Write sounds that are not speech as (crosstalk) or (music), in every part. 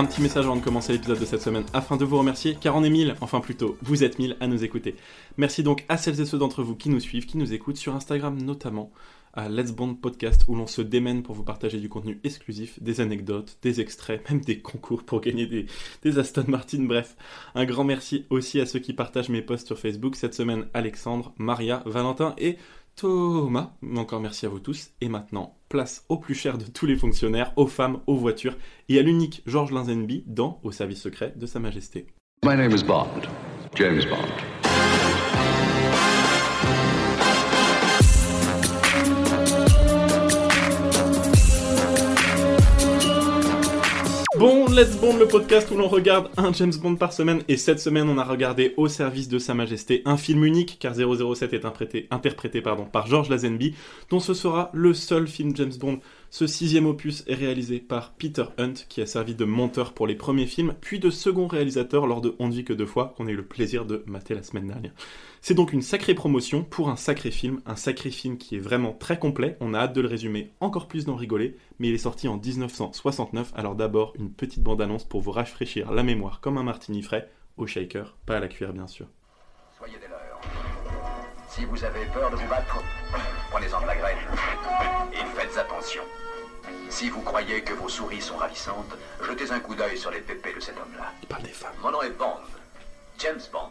Un petit message avant de commencer l'épisode de cette semaine afin de vous remercier, car on est mille, enfin plutôt, vous êtes mille à nous écouter. Merci donc à celles et ceux d'entre vous qui nous suivent, qui nous écoutent sur Instagram notamment, à Let's Bond Podcast, où l'on se démène pour vous partager du contenu exclusif, des anecdotes, des extraits, même des concours pour gagner des, des Aston Martin, bref. Un grand merci aussi à ceux qui partagent mes posts sur Facebook. Cette semaine, Alexandre, Maria, Valentin et Thomas. Encore merci à vous tous. Et maintenant, place au plus cher de tous les fonctionnaires, aux femmes, aux voitures et à l'unique Georges Lazenby dans Au service secret de Sa Majesté. My name is Bond. James Bond. Bon, Let's Bond, le podcast où l'on regarde un James Bond par semaine. Et cette semaine, on a regardé Au service de Sa Majesté, un film unique, car 007 est interprété, par George Lazenby, dont ce sera le seul film James Bond. Ce sixième opus est réalisé par Peter Hunt, qui a servi de monteur pour les premiers films, puis de second réalisateur lors de On ne vit que deux fois, qu'on a eu le plaisir de mater la semaine dernière. C'est donc une sacrée promotion pour un sacré film, un sacré film qui est vraiment très complet, on a hâte de le résumer, encore plus d'en rigoler, mais il est sorti en 1969, alors d'abord une petite bande-annonce pour vous rafraîchir la mémoire comme un martini frais, au shaker, pas à la cuillère bien sûr. Soyez des leurs. Si vous avez peur de vous battre, prenez-en de la graine. Et faites attention. Si vous croyez que vos souris sont ravissantes, jetez un coup d'œil sur les pépés de cet homme-là. Il parle des femmes. Mon nom est Bond. James Bond.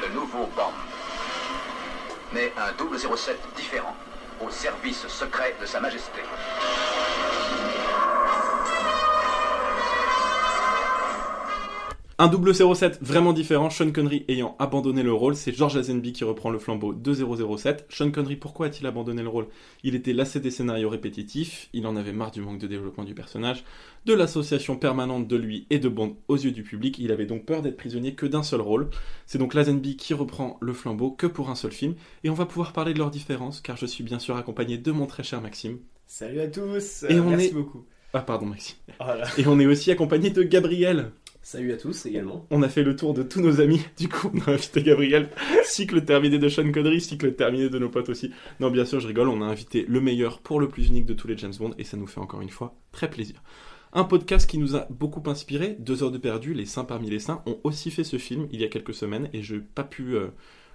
Le nouveau Bond. Mais un 007 différent, au service secret de Sa Majesté. Un double 07 vraiment différent, Sean Connery ayant abandonné le rôle, c'est George Lazenby qui reprend le flambeau de 007. Sean Connery, pourquoi a-t-il abandonné le rôle? Il était lassé des scénarios répétitifs, il en avait marre du manque de développement du personnage, de l'association permanente de lui et de Bond aux yeux du public, il avait donc peur d'être prisonnier que d'un seul rôle. C'est donc Lazenby qui reprend le flambeau que pour un seul film, et on va pouvoir parler de leurs différences, car je suis bien sûr accompagné de mon très cher Maxime. Salut à tous, Et euh, on merci est- beaucoup. Ah pardon Maxime. Voilà. Et on est aussi accompagné de Gabriel. Salut à tous également. On a fait le tour de tous nos amis, (laughs) du coup on a invité Gabriel. Cycle terminé de Sean Connery, cycle terminé de nos potes aussi. Non bien sûr je rigole, on a invité le meilleur pour le plus unique de tous les James Bond et ça nous fait encore une fois très plaisir. Un podcast qui nous a beaucoup inspiré, Deux heures de perdu, Les saints parmi les saints, ont aussi fait ce film il y a quelques semaines et je n'ai pas pu euh,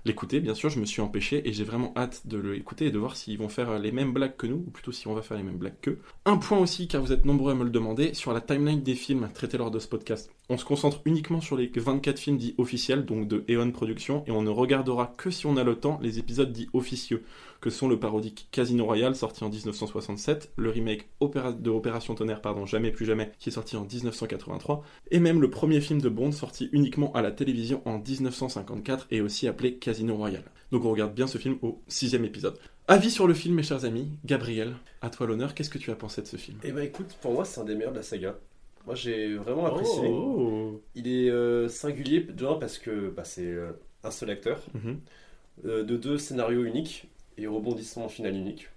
l'écouter, bien sûr je me suis empêché et j'ai vraiment hâte de l'écouter et de voir s'ils vont faire les mêmes blagues que nous, ou plutôt si on va faire les mêmes blagues qu'eux. Un point aussi, car vous êtes nombreux à me le demander, sur la timeline des films traités lors de ce podcast. On se concentre uniquement sur les 24 films dits officiels, donc de Eon Productions, et on ne regardera que si on a le temps les épisodes dits officieux, que sont le parodique Casino Royale, sorti en 1967, le remake Opéra- de Opération Tonnerre, pardon, Jamais plus jamais, qui est sorti en 1983, et même le premier film de Bond sorti uniquement à la télévision en 1954 et aussi appelé Casino Royale. Donc on regarde bien ce film au sixième épisode. Avis sur le film, mes chers amis. Gabriel, à toi l'honneur, qu'est-ce que tu as pensé de ce film? Et bah écoute, pour moi c'est un des meilleurs de la saga. Moi j'ai vraiment apprécié. Oh. Il est euh, singulier, déjà parce que bah, c'est euh, un seul acteur, Mhm. euh, de deux scénarios uniques et rebondissement final unique.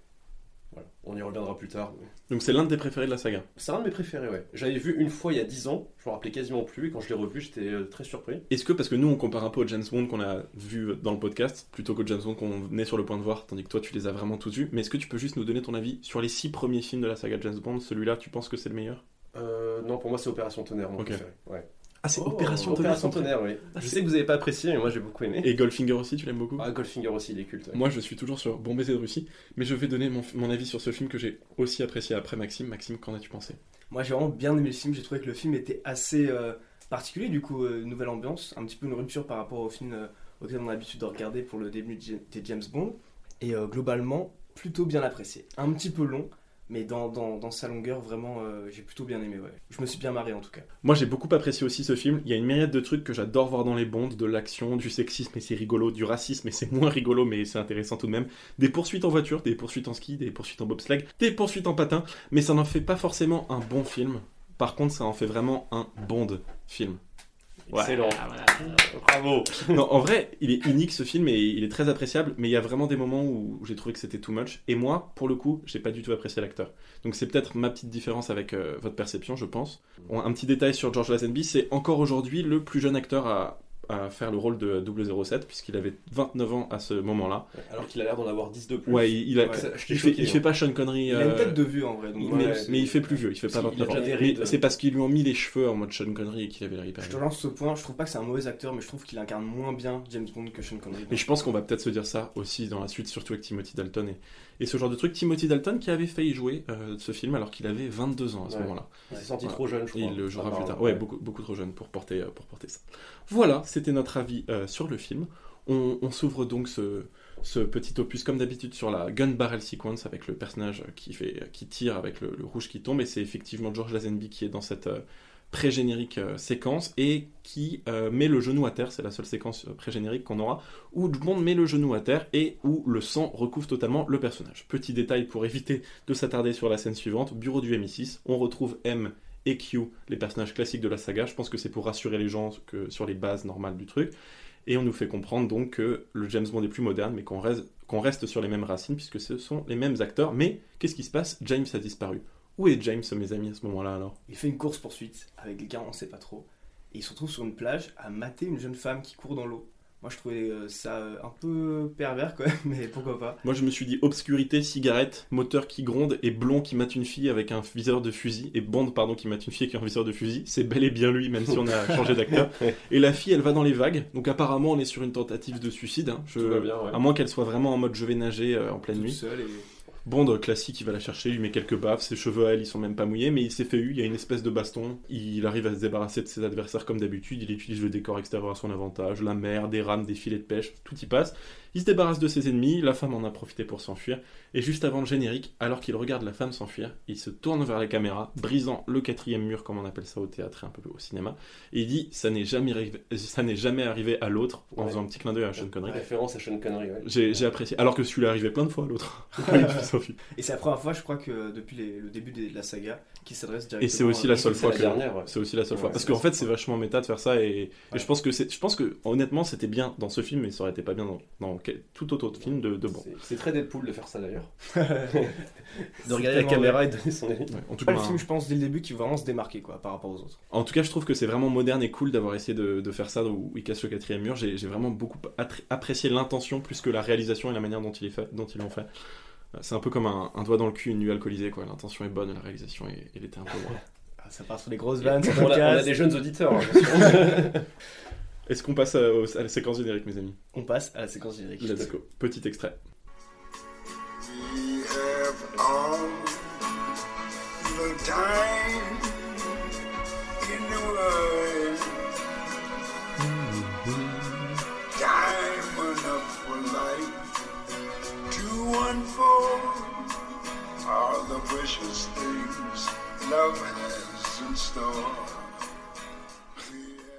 Voilà, on y reviendra plus tard. mais- Donc c'est l'un de tes préférés de la saga. C'est un de mes préférés, ouais. J'avais vu une fois il y a 10 ans, je me rappelais quasiment plus, et quand je l'ai revu j'étais euh, très surpris. Est-ce que, parce que nous on compare un peu au James Bond qu'on a vu dans le podcast, plutôt qu'au James Bond qu'on est sur le point de voir, tandis que toi tu les as vraiment tous vus, mais est-ce que tu peux juste nous donner ton avis sur les six premiers films de la saga James Bond? Celui-là, tu penses que c'est le meilleur? Euh, non, pour moi c'est Opération Tonnerre, mon Ok. préféré. Ouais. Ah, c'est Oh, Opération Tonnerre Opération Tonnerre, oui. Ah, je sais que vous avez pas apprécié, mais moi j'ai beaucoup aimé. Et Goldfinger aussi, tu l'aimes beaucoup? Ah, Goldfinger aussi, il est culte. ouais. Moi je suis toujours sur Bon baiser de Russie, mais je vais donner mon, mon avis sur ce film que j'ai aussi apprécié après Maxime. Maxime, qu'en as-tu pensé? Moi j'ai vraiment bien aimé le film, j'ai trouvé que le film était assez euh, particulier, du coup, euh, nouvelle ambiance, un petit peu une rupture par rapport au film euh, auquel on a l'habitude de regarder pour le début des James Bond, et euh, globalement plutôt bien apprécié. Un petit peu long, mais dans, dans, dans sa longueur, vraiment, euh, j'ai plutôt bien aimé, ouais. Je me suis bien marré en tout cas. Moi j'ai beaucoup apprécié aussi ce film. Il y a une myriade de trucs que j'adore voir dans les Bonds, de l'action, du sexisme et c'est rigolo, du racisme et c'est (laughs) moins rigolo mais c'est intéressant tout de même. Des poursuites en voiture, des poursuites en ski, des poursuites en bobsleigh, des poursuites en patin, mais ça n'en fait pas forcément un bon film. Par contre ça en fait vraiment un Bond film. Ouais. Excellent. Ah, voilà. Bravo. Non, en vrai, il est unique ce film et il est très appréciable, mais il y a vraiment des moments où j'ai trouvé que c'était too much. Et moi, pour le coup, j'ai pas du tout apprécié l'acteur. Donc c'est peut-être ma petite différence avec euh, votre perception, je pense. Bon, un petit détail sur George Lazenby, c'est encore aujourd'hui le plus jeune acteur à à faire le rôle de 007 puisqu'il avait 29 ans à ce moment-là. Alors qu'il a l'air d'en avoir 10 de plus. Ouais, il, il a- Ouais. Il, fait, choqué, il fait hein. pas Sean Connery. Il a une euh, tête de vue en vrai. Donc, ouais, mais, il fait plus vieux, il fait pas Si, il a 29 ans. C'est parce qu'ils lui ont mis les cheveux en mode Sean Connery et qu'il avait l'air hyper Je te lance ce point, je trouve pas que c'est un mauvais acteur, mais je trouve qu'il incarne moins bien James Bond que Sean Connery. Mais je pense qu'on va peut-être se dire ça aussi dans la suite, surtout avec Timothy Dalton et, et ce genre de truc. Timothy Dalton qui avait failli jouer euh, ce film alors qu'il avait 22 ans à ce Ouais. moment-là. Il s'est senti Voilà. trop jeune, je Et crois. il le jouera Ah, plus tard. Ouais, beaucoup, beaucoup trop jeune pour porter, euh, pour porter ça. Voilà, c'était notre avis euh, sur le film. On, on s'ouvre donc ce, ce petit opus, comme d'habitude, sur la gun barrel sequence avec le personnage qui, fait, qui tire avec le, le rouge qui tombe. Et c'est effectivement George Lazenby qui est dans cette pré-générique euh, séquence et qui euh, met le genou à terre. C'est la seule séquence euh, pré-générique qu'on aura où Bond met le genou à terre et où le sang recouvre totalement le personnage. Petit détail pour éviter de s'attarder sur la scène suivante bureau du MI6. On retrouve M et Q, les personnages classiques de la saga. Je pense que c'est pour rassurer les gens que, sur les bases normales du truc. Et on nous fait comprendre donc que le James Bond est plus moderne, mais qu'on reste, qu'on reste sur les mêmes racines, puisque ce sont les mêmes acteurs. Mais qu'est-ce qui se passe? James a disparu. Où est James, mes amis, à ce moment-là alors? Il fait une course poursuite avec quelqu'un, on sait pas trop. Et il se retrouve sur une plage à mater une jeune femme qui court dans l'eau. Moi je trouvais euh, ça euh, un peu pervers quand (laughs) même, mais pourquoi pas. Moi je me suis dit obscurité, cigarette, moteur qui gronde et blond qui mate une fille avec un viseur de fusil, et Bond pardon qui mate une fille avec un viseur de fusil, c'est bel et bien lui, même si on a changé d'acteur. (laughs) Et la fille elle va dans les vagues, donc apparemment on est sur une tentative de suicide. hein. Je- Tout va bien, ouais. À moins qu'elle soit vraiment en mode je vais nager euh, en pleine Toute nuit. seule et... Bond classique, il va la chercher, il lui met quelques baffes, ses cheveux à elle, ils sont même pas mouillés, mais il s'est fait eu, il y a une espèce de baston, il arrive à se débarrasser de ses adversaires comme d'habitude, il utilise le décor extérieur à son avantage, la mer, des rames, des filets de pêche, tout y passe. Il se débarrasse de ses ennemis, la femme en a profité pour s'enfuir, et juste avant le générique, alors qu'il regarde la femme s'enfuir, il se tourne vers la caméra, brisant le quatrième mur, comme on appelle ça au théâtre et un peu au cinéma, et il dit ça n'est jamais, arrivé- ça n'est jamais arrivé à l'autre, en Ouais. faisant un petit clin d'œil à Sean Connery. Référence à Sean Connery, ouais. J'ai j'ai apprécié, alors que celui-là arrivait plein de fois à l'autre. (laughs) Et c'est la première fois, je crois, que depuis les- le début de la saga, qu'il s'adresse directement. Et c'est aussi la à- seule C'est fois la que c'est aussi la seule fois parce qu'en fait c'est vachement méta de faire ça et, je pense que c'est je pense que honnêtement c'était bien dans ce film mais ça aurait été pas bien dans, dans quel- tout autre film de, de bon. C'est- très Deadpool de faire ça d'ailleurs. de (laughs) De regarder la caméra et donner son avis. Ouais, en tout Pas cas le film, je pense, dès le début, qui va vraiment se démarquer quoi, par rapport aux autres. en tout cas je trouve que c'est vraiment moderne et cool d'avoir essayé de, de faire ça où il casse le quatrième mur. J'ai vraiment beaucoup apprécié l'intention plus que la réalisation et la manière dont il est fait dont ils l'ont fait. C'est un peu comme un, un doigt dans le cul une nuit alcoolisée quoi. L'intention est bonne, la réalisation est- elle était un peu loin. (laughs) Ah, ça part sur les grosses vannes, On a, on a des jeunes auditeurs. hein. (laughs) Est-ce qu'on passe à la séquence générique mes amis? On passe à la séquence générique. Let's go. Petit extrait. We have all the time in the world. Unfold all the precious things love has in store.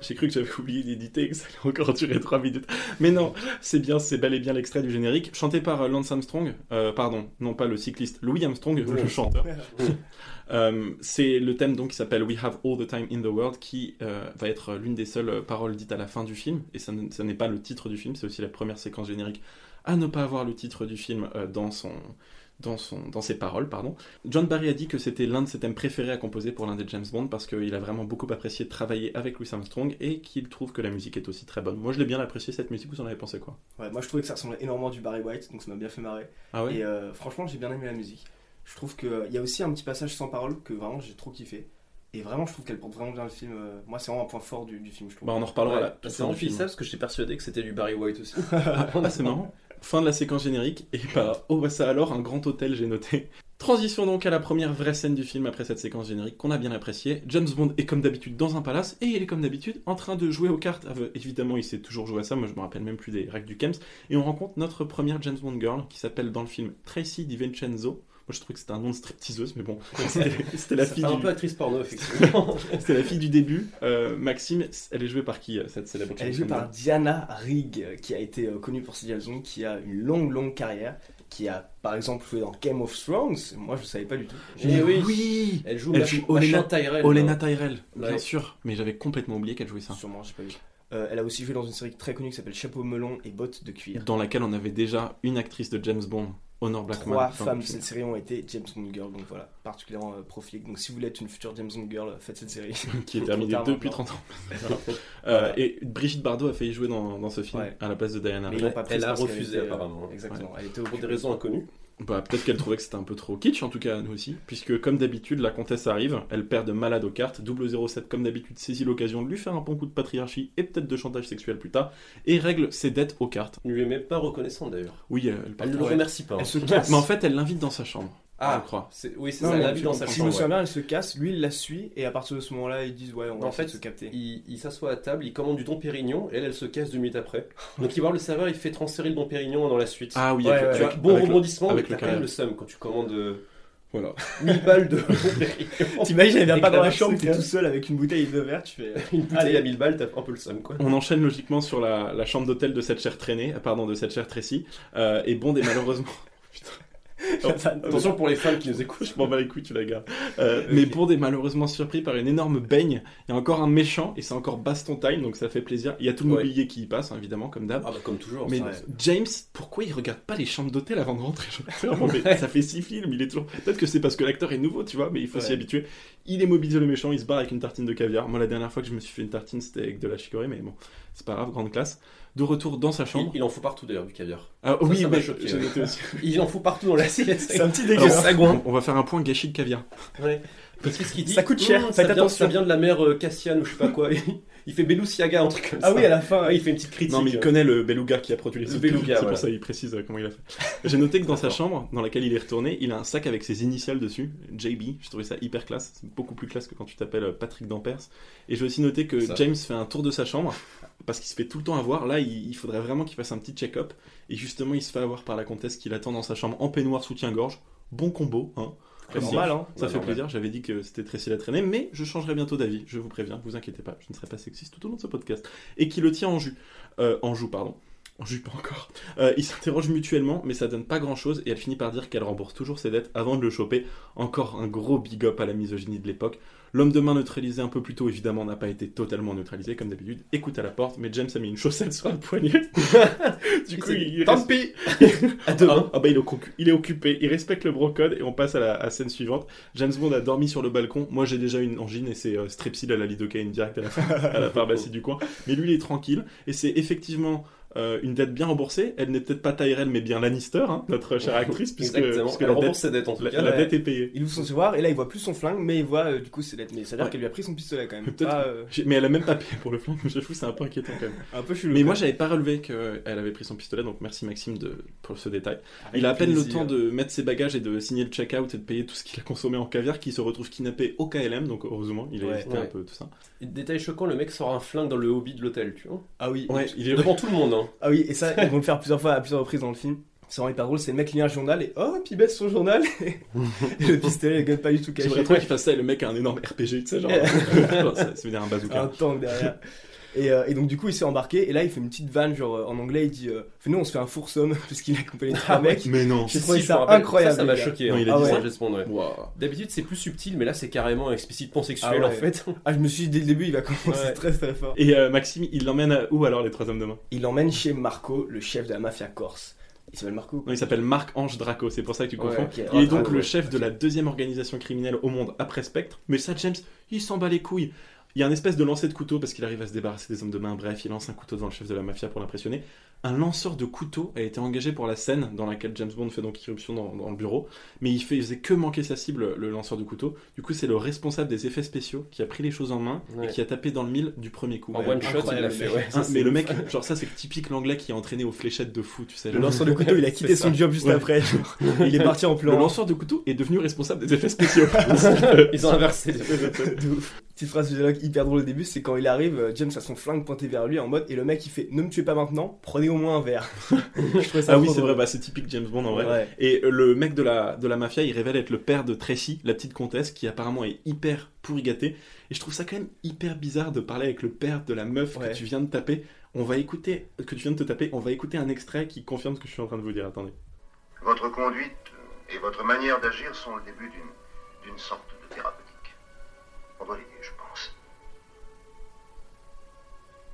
J'ai cru que j'avais oublié d'éditer et que ça allait encore durer 3 minutes. Mais non, c'est bien, c'est bel et bien l'extrait du générique, chanté par euh, Lance Armstrong. Euh, pardon, non pas le cycliste, Louis Armstrong, le chanteur. (laughs) Euh, c'est le thème donc qui s'appelle We Have All the Time in the World, qui euh, va être l'une des seules paroles dites à la fin du film. Et ça n'est pas le titre du film, c'est aussi la première séquence générique à ne pas avoir le titre du film euh, dans son. Dans, son, dans ses paroles, pardon. John Barry a dit que c'était l'un de ses thèmes préférés à composer pour l'un des James Bond parce qu'il a vraiment beaucoup apprécié de travailler avec Louis Armstrong et qu'il trouve que la musique est aussi très bonne. Moi, je l'ai bien apprécié cette musique. Vous en avez pensé quoi? Ouais, moi je trouvais que ça ressemblait énormément du Barry White, donc ça m'a bien fait marrer. Ah ouais? Et euh, franchement, j'ai bien aimé la musique. Je trouve qu'il y a aussi un petit passage sans parole que vraiment j'ai trop kiffé. Et vraiment, je trouve qu'elle porte vraiment bien le film. euh, Moi, c'est vraiment un point fort du, du film, je trouve. Bah, on en reparlera Ouais, là. c'est ça parce que j'étais persuadé que c'était du Barry White aussi. (laughs) Ah, c'est marrant. Fin de la séquence générique. Et bah, oh, bah ça alors, un grand hôtel, j'ai noté. Transition donc à la première vraie scène du film après cette séquence générique qu'on a bien appréciée. James Bond est comme d'habitude dans un palace et il est comme d'habitude en train de jouer aux cartes. Euh, évidemment, il sait toujours jouer à ça. Moi, je me rappelle même plus des règles du Kems. Et on rencontre notre première James Bond girl qui s'appelle dans le film Tracy DiVincenzo. Moi, je trouvais que c'était un nom de stripteaseuse, mais bon, (laughs) c'était la fille un du... peu actrice porno, effectivement. (laughs) C'était la fille du début. Euh, Maxime, elle est jouée par qui euh, cette célèbre Elle est jouée par Diana Rigg, euh, qui a été euh, connue pour ses James Bond, qui a une longue, longue carrière, qui a par exemple joué dans Game of Thrones. Moi, je ne savais pas du tout. Eh oui. oui Elle joue, Elle joue Olenna- Tyrell. Olena Tyrell, bien Ouais. sûr. Mais j'avais complètement oublié qu'elle jouait ça. Sûrement, j'ai pas vu. Euh, elle a aussi joué dans une série très connue qui s'appelle Chapeau melon et bottes de cuir. Dans laquelle on avait déjà une actrice de James Bond Honor Blackman. Trois femmes de cette série ont été James Bond Girl, donc voilà, particulièrement euh. Donc si vous voulez être une future James Bond Girl, faites cette série. (laughs) qui est terminé Trop tard depuis maintenant. 30 ans. (laughs) Euh, et Brigitte Bardot a failli jouer dans, dans ce film Ouais. à la place de Diana Mais ils pas Elle a refusé, était, euh, apparemment. Exactement, elle était au Pour bout des raisons inconnues. Bah, peut-être qu'elle trouvait que c'était un peu trop kitsch, en tout cas nous aussi, puisque comme d'habitude, la comtesse arrive, elle perd de malade aux cartes, 007 comme d'habitude saisit l'occasion de lui faire un bon coup de patriarchie et peut-être de chantage sexuel plus tard, et règle ses dettes aux cartes. On lui est même pas reconnaissante d'ailleurs. Oui, elle Elle ne le Ouais. remercie pas. hein. Elle se casse. Mais en fait, elle l'invite dans sa chambre, Ah, je crois. c'est- oui, c'est Non, ça, elle tu vu dans sa comprends. Si je me chambre. souviens ouais. bien, elle se casse, lui il la suit, et à partir de ce moment-là, ils disent ouais, on va En fait, se capter. Il, il s'assoit à table, il commande du Dom Pérignon, et elle, elle se casse deux minutes après. Donc il va voir le serveur, il fait transférer le Dom Pérignon dans la suite. Ah oui, Ouais, avec, ouais, tu vois, avec- bon avec rebondissement, avec mais le le seum quand tu commandes euh, Voilà. 1000 balles de. (laughs) T'imagines, elle vient pas dans la chambre, t'es tout seul avec une bouteille de verre, tu fais. (laughs) Une bouteille Allez. à 1000 balles, t'as un peu le seum quoi. On enchaîne logiquement sur la, la chambre d'hôtel de cette chère traînée, euh, pardon, de cette chère Tracy, euh, et Bond est malheureusement... (laughs) Attention pour les fans qui nous écoutent. Je m'en bats les couilles, tu la gardes. Euh, Mais Bond est malheureusement surpris par une énorme baigne. Il y a encore un méchant et c'est encore baston time, donc ça fait plaisir. Il y a tout le Ouais. mobilier qui y passe, hein, évidemment, comme d'hab. Ah bah comme toujours. Mais ça. ouais. James, pourquoi il regarde pas les chambres d'hôtel avant de rentrer? Mais Ça fait six films, il est toujours. Peut-être que c'est parce que l'acteur est nouveau, tu vois, mais il faut s'y Ouais. habituer. Il est mobilisé le méchant, il se barre avec une tartine de caviar. Moi, la dernière fois que je me suis fait une tartine, c'était avec de la chicorée, mais bon, c'est pas grave, grande classe. De retour dans sa chambre. il en fout partout d'ailleurs du caviar. Ah Ça, oui, ça m'a mais choqué, j'ai ouais. noté aussi. (laughs) Il en fout partout dans l'assiette. C'est un petit sagouin. on va faire un point gâchis de caviar. Ouais. Parce qu'est-ce qu'il dit Ça coûte cher, faites ça, vient, attention. ça vient de la mer euh, Cassiane ou je sais pas quoi. (laughs) il fait Belusiaga, un truc comme ça. Ah oui, à la fin, Ouais, il fait une petite critique. Non, mais il connaît le beluga qui a produit les beluga, C'est voilà. pour ça qu'il précise euh, comment il a fait. J'ai noté que dans sa chambre, dans laquelle il est retourné, il a un sac avec ses initiales dessus, JB. Je trouvais ça hyper classe. C'est beaucoup plus classe que quand tu t'appelles euh, Patrick Dampers. Et j'ai aussi noté que Ça. James fait un tour de sa chambre parce qu'il se fait tout le temps avoir. Là, il, il faudrait vraiment qu'il fasse un petit check-up. Et justement, il se fait avoir par la comtesse qui l'attend dans sa chambre en peignoir soutien-gorge. Bon combo, hein. C'est normal, hein. Ça fait normal. plaisir, j'avais dit que c'était très à traîner, mais je changerai bientôt d'avis, je vous préviens, vous inquiétez pas, je ne serai pas sexiste tout au long de ce podcast. Et qui le tient en jus. Euh, en joue, pardon. En jus, pas encore. Euh, ils s'interrogent mutuellement, mais ça donne pas grand chose, et elle finit par dire qu'elle rembourse toujours ses dettes avant de le choper. Encore un gros big up à la misogynie de l'époque. L'homme de main neutralisé un peu plus tôt, évidemment, n'a pas été totalement neutralisé, comme d'habitude. Écoute à la porte, mais James a mis une chaussette sur le poignet. (laughs) du coup, il, Tant pis ah, demain. ah bah il est, occupé, il respecte le brocode et on passe à la à scène suivante. James Bond a dormi sur le balcon. Moi j'ai déjà une angine et c'est euh, strepsil à la lidocaïne direct à la, (laughs) à la pharmacie du coin. Mais lui il est tranquille et c'est effectivement euh, une dette bien remboursée. Elle n'est peut-être pas Tyrell mais bien Lannister, hein, notre chère actrice, puisque, Exactement. puisque Elle la, rembourse dette, dettes en tout la, cas. la ouais. dette est payée. Il ouvre son tiroir et là il voit plus son flingue, mais il voit euh, du coup ses lettres. Mais ça veut dire Ouais. qu'elle lui a pris son pistolet quand même. Peut-être- Pas, euh, Mais elle a même pas payé pour le flingue. J'avoue c'est un peu inquiétant quand même. un peu chelou. Mais moi j'avais pas relevé qu'elle avait pris son pistolet donc merci Maxime de, pour ce détail. Avec Il a à peine le temps de mettre ses bagages et de signer le check-out et de payer tout ce qu'il a consommé en caviar qui se retrouve kidnappé au KLM, donc heureusement il a Ouais. évité un peu tout ça. Et Détail choquant, le mec sort un flingue dans le hobby de l'hôtel, tu vois. Ah oui. Ouais, il est Devant (laughs) tout le monde, hein. Ah oui, et ça, (laughs) ils vont le faire plusieurs fois à plusieurs reprises dans le film. C'est vraiment hyper drôle, c'est le mec qui lit un journal et oh, puis il baisse son journal (laughs) et le pistolet, le gun pas du tout caché. J'aimerais trop qu'il fasse ça et le mec a un énorme RPG, tu sais, genre, (laughs) genre, ça, ça veut dire un bazooka. un tank derrière. Et, euh, et donc du coup il s'est embarqué et là il fait une petite vanne genre euh, en anglais il dit euh, nous on se fait un foursome (laughs) parce qu'il a accompagné (laughs) trois mecs. Mais non. J'ai Si, trouvé je ça rappelle. incroyable, Ça, ça m'a choqué. Non, hein. il a dit Ah ça. ouais, Bond, ouais. D'habitude, c'est plus subtil, mais là, c'est carrément explicitement sexuel Ah ouais. en fait. (laughs) Ah je me suis dit dès le début il va commencer Ouais. très très fort. Et euh, Maxime, il l'emmène à où alors les trois hommes de main? Il l'emmène chez Marco, le chef de la mafia corse. Il s'appelle Marco Non, il s'appelle Marc-Ange Draco, c'est pour ça que tu confonds. ok. Il Ah, est donc Draco, le ouais. chef de la deuxième organisation criminelle au monde après Spectre. Mais ça, James, il s'en bat les couilles. Il y a un espèce de lancer de couteau parce qu'il arrive à se débarrasser des hommes de main. Bref, il lance un couteau devant le chef de la mafia pour l'impressionner. Un lanceur de couteau a été engagé pour la scène dans laquelle James Bond fait donc irruption dans, dans le bureau. Mais il, faisait que manquer sa cible, le lanceur de couteau. Du coup, c'est le responsable des effets spéciaux qui a pris les choses en main Ouais. et qui a tapé dans le mille du premier coup. En Ouais. one shot, il l'a fait, ouais. Hein, Ça, mais le mec, genre ça c'est typique l'anglais qui est entraîné aux fléchettes de fou, tu sais. Le lanceur de couteau il a (laughs) quitté son ça. job juste Ouais. après. il est parti en Le plan. lanceur de couteau est devenu responsable des effets spéciaux. (laughs) Ils ont inversé. (laughs) Petite phrase de dialogue hyper drôle au début, c'est quand il arrive, euh, James a son flingue pointé vers lui en mode, et le mec il fait Ne me tuez pas maintenant, prenez au moins un verre. (laughs) Je trouvais ça ah oui, c'est vrai, bah, c'est typique James Bond en vrai. Ouais. Et euh, le mec de la, de la mafia, il révèle être le père de Tracy, la petite comtesse, qui apparemment est hyper pourri gâtée. Et je trouve ça quand même hyper bizarre de parler avec le père de la meuf Ouais. que tu viens de taper. On va écouter, que tu viens de te taper, on va écouter un extrait qui confirme ce que je suis en train de vous dire. Attendez. Votre conduite et votre manière d'agir sont le début d'une d'une sorte de thérapeutique. On doit l'aider, je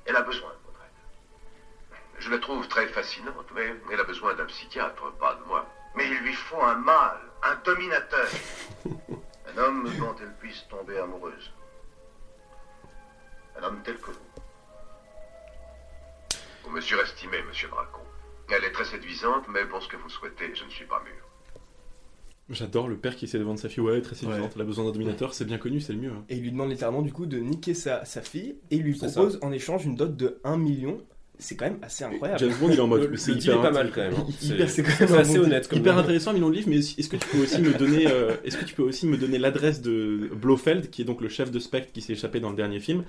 Elle a besoin de votre aide. Je la trouve très fascinante, mais elle a besoin d'un psychiatre, pas de moi. Mais il lui faut un mâle, un dominateur. (laughs) un homme dont elle puisse tomber amoureuse. Un homme tel que vous. Vous me surestimez, monsieur Braco. Elle est très séduisante, mais pour ce que vous souhaitez, je ne suis pas mûr. J'adore le père qui essaie de vendre sa fille. Ouais, très séduisante. Ouais. Elle a besoin d'un dominateur, c'est bien connu, c'est le mieux. hein. Et il lui demande littéralement du coup de niquer sa, sa fille et il lui propose en échange une dot de 1 million. C'est quand même assez incroyable. James Bond, il est en mode. C'est est pas mal quand même. hein. (laughs) C'est quand même assez bon honnête comme Hyper intéressant, un million de livres, mais est-ce que tu peux aussi me donner, euh, est-ce que tu peux aussi me donner l'adresse de Blofeld, qui est donc le chef de Spectre qui s'est échappé dans le dernier film,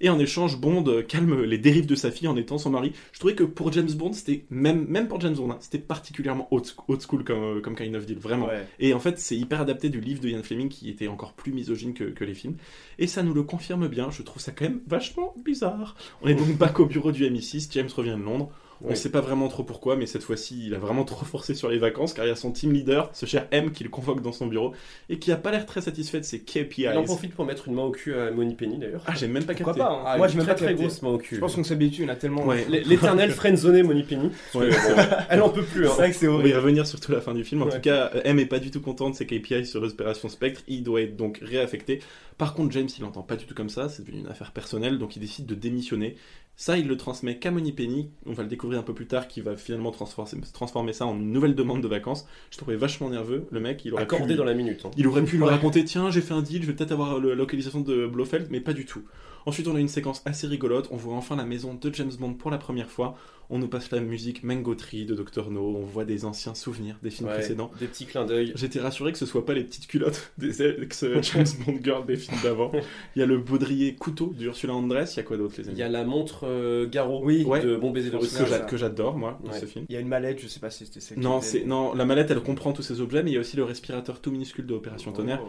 et en échange, Bond euh, calme les dérives de sa fille en étant son mari. Je trouvais que pour James Bond, c'était même, même pour James Bond, hein, c'était particulièrement old school, comme, euh, comme kind of deal, vraiment. Ouais. Et en fait, c'est hyper adapté du livre de Ian Fleming qui était encore plus misogyne que, que les films. Et ça nous le confirme bien. Je trouve ça quand même vachement bizarre. On est donc back au bureau du MI6. James revient de Londres. On Oui. sait pas vraiment trop pourquoi, mais cette fois-ci, il a vraiment (laughs) trop forcé sur les vacances car il y a son team leader, ce cher M, qui le convoque dans son bureau et qui a pas l'air très satisfait de ses KPIs. Il en profite pour mettre une main au cul à Moni Penny d'ailleurs. Ah, j'ai même pas capté. pas hein. Ah, Moi je me très pas très grosse main au cul. Je pense qu'on s'habitue, on a tellement. Ouais. L- L'éternel (laughs) friendzoné Moni Penny. Ouais, (laughs) Elle en peut plus. C'est Hein. vrai que c'est On va y horrible. revenir surtout à la fin du film. En Ouais. tout cas, euh, M est pas du tout content de ses KPI sur l'opération Spectre. Il doit être donc réaffecté. Par contre, James, il l'entend pas du tout comme ça. C'est devenu une affaire personnelle, donc il décide de démissionner. Ça, il le transmet qu'à Penny. On va le découvrir un peu plus tard, qui va finalement transformer, transformer ça en une nouvelle demande de vacances. Je trouvais vachement nerveux. Le mec, il aurait pu Accordé lui- dans la minute. hein. il aurait pu lui raconter tiens j'ai fait un deal je vais peut-être avoir le- la localisation de Blofeld mais pas du tout ensuite on a une séquence assez rigolote on voit enfin la maison de James Bond pour la première fois on nous passe la musique Mango Tree de Dr No on voit des anciens souvenirs des films Ouais, précédents Des petits clins d'œil. J'étais rassuré que ce soit pas les petites culottes (laughs) des ex James (laughs) Bond girls des films d'avant. Il y a le baudrier couteau d'Ursula Andress. Il y a quoi d'autre, les Il amis y a la montre euh, Garot Oui. Ouais. de Bon baiser de Russie. que j'adore moi dans Ouais. ce film. Il y a une mallette, je sais pas si c'était celle Non, c'est non, la mallette elle comprend tous ces objets, mais il y a aussi le respirateur tout minuscule de Opération Tonnerre.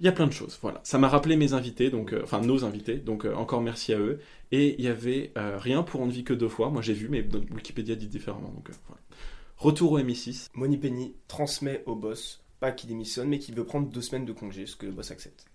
Il y a plein de choses, voilà. Ça m'a rappelé mes invités, donc euh, enfin nos invités, donc euh, encore merci à eux. Et il y avait euh, rien pour on ne vit que deux fois. Moi j'ai vu, mais dans Wikipédia dit différemment, donc euh, voilà. Retour au MI6. Moni Penny transmet au boss, pas qu'il démissionne, mais qu'il veut prendre deux semaines de congé, ce que le boss accepte.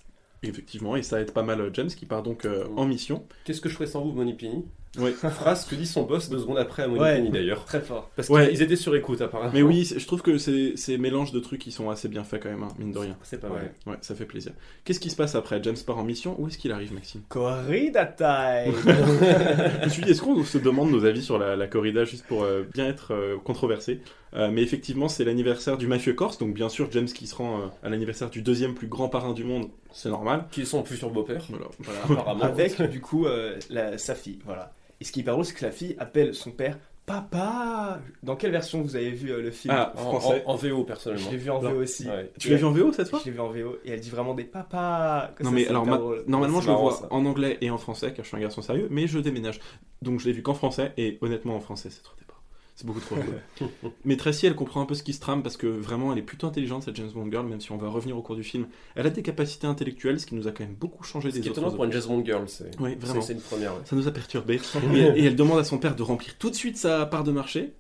Effectivement, et ça aide pas mal James qui part donc en mission. Qu'est-ce que je ferais sans vous, Moni Penny? Oui. (laughs) Phrase que dit son boss deux secondes après à Moni Ouais. D'ailleurs. Très fort. Parce Ouais. qu'ils étaient sur écoute apparemment. Mais oui, je trouve que ces, ces mélanges de trucs qui sont assez bien faits quand même, hein, mine de rien. C'est pas Ouais, mal. ouais, ça fait plaisir. Qu'est-ce qui se passe après? James part en mission Où est-ce qu'il arrive, Maxime? Corrida time (laughs) Je me suis dit, est-ce qu'on se demande nos avis sur la, la corrida juste pour euh, bien être euh, controversé? Euh, Mais effectivement, c'est l'anniversaire du mafieux corse, donc bien sûr, James qui se rend euh, à l'anniversaire du deuxième plus grand parrain du monde, c'est normal. Qui est son futur beau-père. Voilà. Voilà, (laughs) apparemment. Avec du coup euh, la- sa fille. Voilà. Et ce qui est hyper drôle, c'est que la fille appelle son père Papa Dans quelle version vous avez vu euh, le film Ah, En, français. en- en VO Je personnellement. l'ai vu en Non. VO aussi. Ouais. Tu l'as vu en VO cette fois? Je l'ai vu en VO et elle dit vraiment des papas. Non mais alors ma- normalement je le vois ça. en anglais et en français car je suis un garçon sérieux, mais je déménage. Donc je l'ai vu qu'en français et honnêtement en français c'est trop débat. C'est beaucoup trop (laughs) mais Tracy elle comprend un peu ce qui se trame parce que vraiment elle est plutôt intelligente cette James Bond girl même si on va revenir au cours du film. Elle a des capacités intellectuelles ce qui nous a quand même beaucoup changé Ce des qui est autres. étonnant pour une Jazz Bond Girl, c'est Oui, c'est- vraiment. c'est une première. ouais. Ça nous a perturbé. et, (laughs) et elle demande à son père de remplir tout de suite sa part de marché.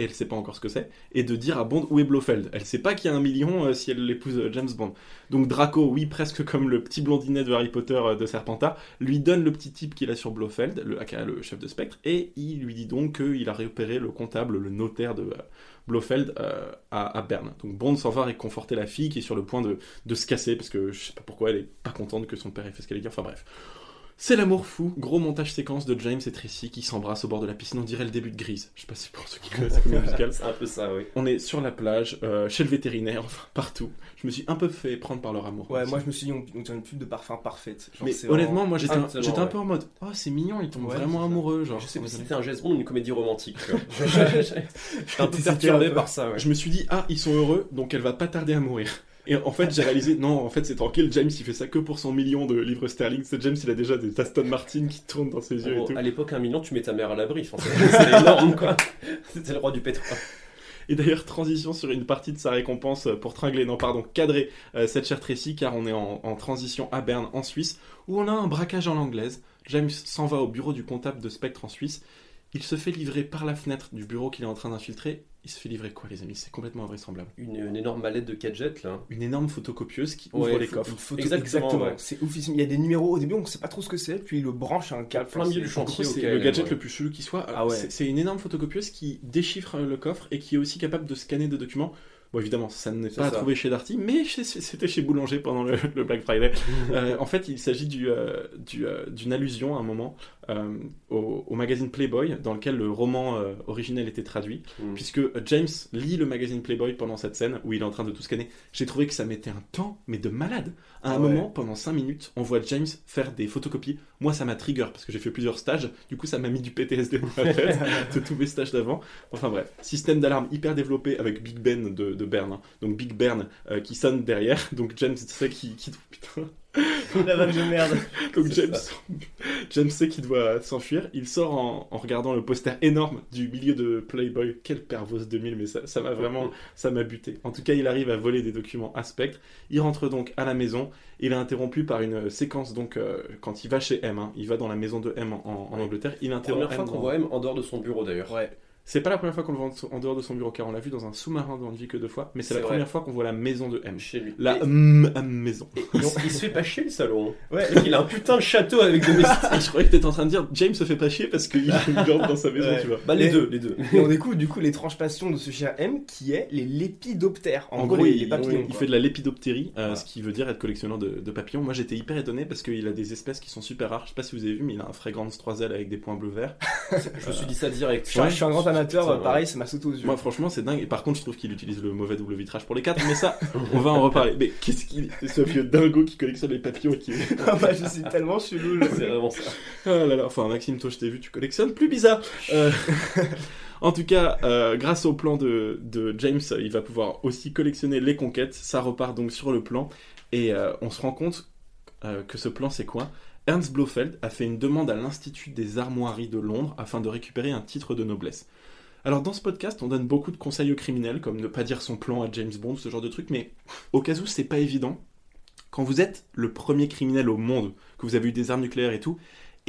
Et elle sait pas encore ce que c'est. Et de dire à Bond où est Blofeld? Elle sait pas qu'il y a un million euh, si elle épouse euh, James Bond. Donc Draco, oui, presque comme le petit blondinet de Harry Potter euh, de Serpentard, lui donne le petit type qu'il a sur Blofeld, le, chef de Spectre, et il lui dit donc qu'il a repéré le comptable, le notaire de Blofeld à, Berne. Donc Bond s'en va réconforter la fille qui est sur le point de, de se casser parce que je sais pas pourquoi elle est pas contente que son père ait fait ce qu'elle allait dire. Enfin bref. C'est l'amour fou, gros montage séquence de James et Tracy qui s'embrassent au bord de la piscine, on dirait le début de Grise. Je sais pas si pour ceux qui connaissent la comédie (laughs) musicale. C'est un peu ça, oui. On est sur la plage, euh, chez le vétérinaire, enfin partout. Je me suis un peu fait prendre par leur amour. Ouais, aussi. moi je me suis dit, on, on dirait une pub de parfum parfaite. Genre, Mais honnêtement, moi j'étais un, j'étais peu en mode Oh, c'est mignon, ils tombent Ouais, vraiment amoureux. Genre, Je sais pas si c'était un Bond ou une comédie romantique. J'étais (laughs) un peu perturbé par ça, ouais. Je me suis dit Ah, ils sont heureux, donc elle va pas tarder à mourir. Et en fait, j'ai réalisé Non, en fait, c'est tranquille, James il fait ça que pour son million de livres sterling. C'est James, il a déjà des Aston Martin qui tournent dans ses yeux et tout. à l'époque, un million, tu mets ta mère à l'abri. Enfin, c'est- énorme, quoi. (laughs) C'était le roi du pétrole. Et d'ailleurs, transition sur une partie de sa récompense pour tringler, non, pardon, cadrer euh, cette chère Tracy, car on est en, en transition à Berne, en Suisse, où on a un braquage en anglaise. James s'en va au bureau du comptable de Spectre en Suisse. Il se fait livrer par la fenêtre du bureau qu'il est en train d'infiltrer. Il se fait livrer quoi, les amis? C'est complètement invraisemblable. Une, une énorme mallette de gadgets, là. Une énorme photocopieuse qui ouvre Ouais, les coffres. Une photo, Exactement. C'est oufissime. Il y a des numéros au début, on sait pas trop ce que c'est, puis il le branche à un câble. plein milieu C'est- du chantier. c'est le gadget ouais. le plus chelou qui soit. Ah ouais. C'est- une énorme photocopieuse qui déchiffre le coffre et qui est aussi capable de scanner des documents Bon, évidemment, ça n'est pas ça. trouver chez Darty, mais (laughs) c'était chez Boulanger pendant le, le Black Friday. Euh, en fait, il s'agit du, euh, du, euh, d'une allusion à un moment euh, au, au magazine Playboy, dans lequel le roman euh, originel était traduit, Mm. puisque James lit le magazine Playboy pendant cette scène où il est en train de tout scanner. J'ai trouvé que ça mettait un temps, mais de malade. À un Ah ouais. moment, pendant 5 minutes, on voit James faire des photocopies. Moi, ça m'a trigger parce que j'ai fait plusieurs stages. Du coup, ça m'a mis du PTSD dans la tête (laughs) de tous mes stages d'avant. Enfin bref, système d'alarme hyper développé avec Big Ben de, de Bern. hein. Donc Big Ben euh, qui sonne derrière. Donc James sait qui, qui putain. (laughs) La vanne de merde. (laughs) Donc James, James sait qu'il doit s'enfuir. Il sort en, en regardant le poster énorme du milieu de Playboy. Quel Pervos 2000, mais ça ça m'a vraiment, ça m'a buté. En tout cas, il arrive à voler des documents à Spectre. Il rentre donc à la maison. Il est interrompu par une séquence donc euh, quand il va chez M. hein. Il va dans la maison de M en, en Angleterre. Il interrompt Première fois M qu'on voit M en dehors de son bureau d'ailleurs. Ouais. C'est pas la première fois qu'on le voit en- en dehors de son bureau, car on l'a vu dans un sous-marin dans Une vie que deux fois, mais c'est la vrai. première fois qu'on voit la maison de M. Chez lui. La Et- M M maison. et il, il se fait pas chier le salon. Ouais. Il a un putain de château avec des (laughs) je croyais que t'étais en train de dire James se fait pas chier parce qu'il (laughs) dorme dans sa maison, Ouais. tu vois. Bah les Et- deux, les deux. Et on découvre du coup l'étrange passion de ce chien M qui est les lépidoptères. En, gros, les, les papillons. il fait de la lépidoptérie, euh, Voilà. ce qui veut dire être collectionneur de, de papillons. Moi j'étais hyper étonné parce qu'il a des espèces qui sont super rares. Je sais pas si vous avez vu, mais il a un Fragrance 3 ailes avec des points bleu vert. Je me suis dit ça direct. Je suis un grand amateur, Pareil, ça m'a sauté aux yeux. Moi franchement c'est dingue. Et par contre je trouve qu'il utilise le mauvais double vitrage pour les quatre, mais ça (laughs) on va en reparler. Mais qu'est-ce qu'il est ce vieux dingo qui collectionne les papillons et qui. (laughs) Ah bah, je suis tellement chelou. je- C'est vraiment ça. Ah là là, enfin Maxime, toi je t'ai vu, tu collectionnes plus bizarre. Euh, (laughs) en tout cas, euh, grâce au plan de, de James, il va pouvoir aussi collectionner les conquêtes. Ça repart donc sur le plan et euh, on se rend compte euh, que ce plan c'est quoi? Ernst Blofeld a fait une demande à l'Institut des Armoiries de Londres afin de récupérer un titre de noblesse. Alors dans ce podcast, on donne beaucoup de conseils aux criminels, comme ne pas dire son plan à James Bond, ce genre de truc, mais au cas où c'est pas évident, quand vous êtes le premier criminel au monde, que vous avez eu des armes nucléaires et tout,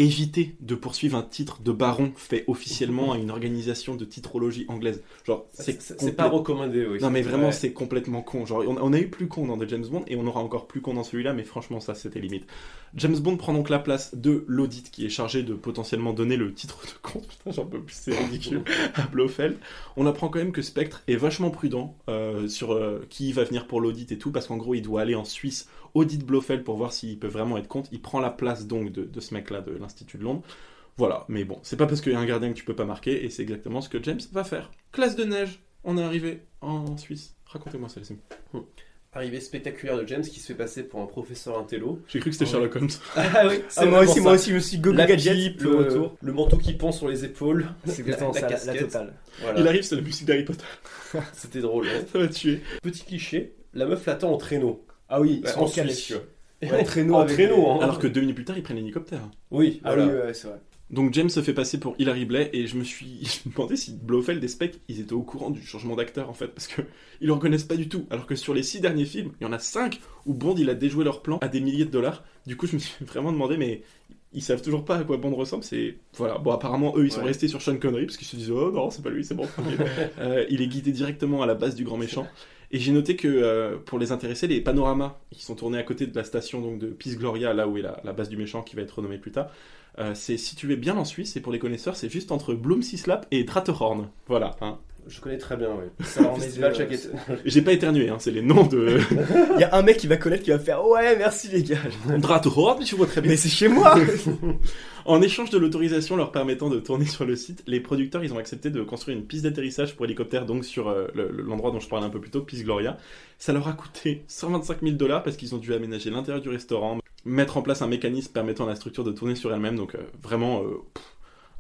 évitez de poursuivre un titre de baron fait officiellement à une organisation de titrologie anglaise. Genre, c'est pas recommandé, oui. non mais vraiment Ouais. c'est complètement con. Genre on, on a eu plus con dans des James Bond et on aura encore plus con dans celui-là, mais franchement ça c'était limite. James Bond prend donc la place de l'audit qui est chargé de potentiellement donner le titre de compte. (laughs) Putain j'en peux plus, c'est ridicule. (laughs) à Blofeld. On apprend quand même que Spectre est vachement prudent euh, sur euh, qui va venir pour l'audit et tout, parce qu'en gros il doit aller en Suisse audit Blofeld pour voir s'il peut vraiment être compte. Il prend la place donc de, de ce mec-là de l'Institut de Londres. Voilà, mais bon, c'est pas parce qu'il y a un gardien que tu peux pas marquer, et c'est exactement ce que James va faire. Classe de neige, on est arrivé en Suisse. Racontez-moi ça, les amis. Arrivée spectaculaire de James qui se fait passer pour un professeur intello. J'ai cru que c'était Sherlock Holmes. (laughs) Ah oui, Ah, moi aussi, moi aussi, je me suis gogo gadget. pipe, le retour. le manteau qui pend sur les épaules. (laughs) C'est exactement la ça, la, la totale. Voilà. Il arrive, c'est la musique d'Harry Potter. (laughs) C'était drôle. hein. Ça va tuer. Petit cliché, la meuf l'attend en traîneau. Ah oui, ils Ouais, sont en calèche. Ouais, traîneau en avec traîneau, des- hein. Alors que deux minutes plus tard, il prend l'hélicoptère. Oui, Ah voilà. oui, ouais, c'est vrai. Donc James se fait passer pour Hilary Blay et je me suis (laughs) je me demandais si Blofeld et Speck ils étaient au courant du changement d'acteur en fait parce que ils le reconnaissent pas du tout alors que sur les six derniers films il y en a cinq où Bond il a déjoué leur plan à des milliers de dollars du coup je me suis (laughs) vraiment demandé mais ils savent toujours pas à quoi Bond ressemble c'est voilà bon apparemment eux ils sont Ouais. restés sur Sean Connery parce qu'ils se disent oh non c'est pas lui c'est bon tranquille. (laughs) Euh, il est guidé directement à la base du grand méchant et j'ai noté que euh, pour les intéresser les panoramas qui sont tournés à côté de la station de Peace Gloria là où est la, base du méchant qui va être renommée plus tard euh, c'est situé bien en Suisse et pour les connaisseurs, c'est juste entre Blomsislap et Tratterhorn. Voilà. Hein. Je connais très bien, oui. (laughs) Festival chaque été. J'ai pas éternué, hein, c'est les noms de (laughs) Il y a un mec qui va connaître qui va faire Ouais, merci les gars. Tratterhorn, je vois très bien. Mais c'est chez moi (laughs) En échange de l'autorisation leur permettant de tourner sur le site, les producteurs ils ont accepté de construire une piste d'atterrissage pour hélicoptère donc sur euh, le- le- l'endroit dont je parlais un peu plus tôt, Peace Gloria. Ça leur a coûté 125 000 dollars parce qu'ils ont dû aménager l'intérieur du restaurant, mettre en place un mécanisme permettant à la structure de tourner sur elle-même. Donc euh, vraiment euh, pff,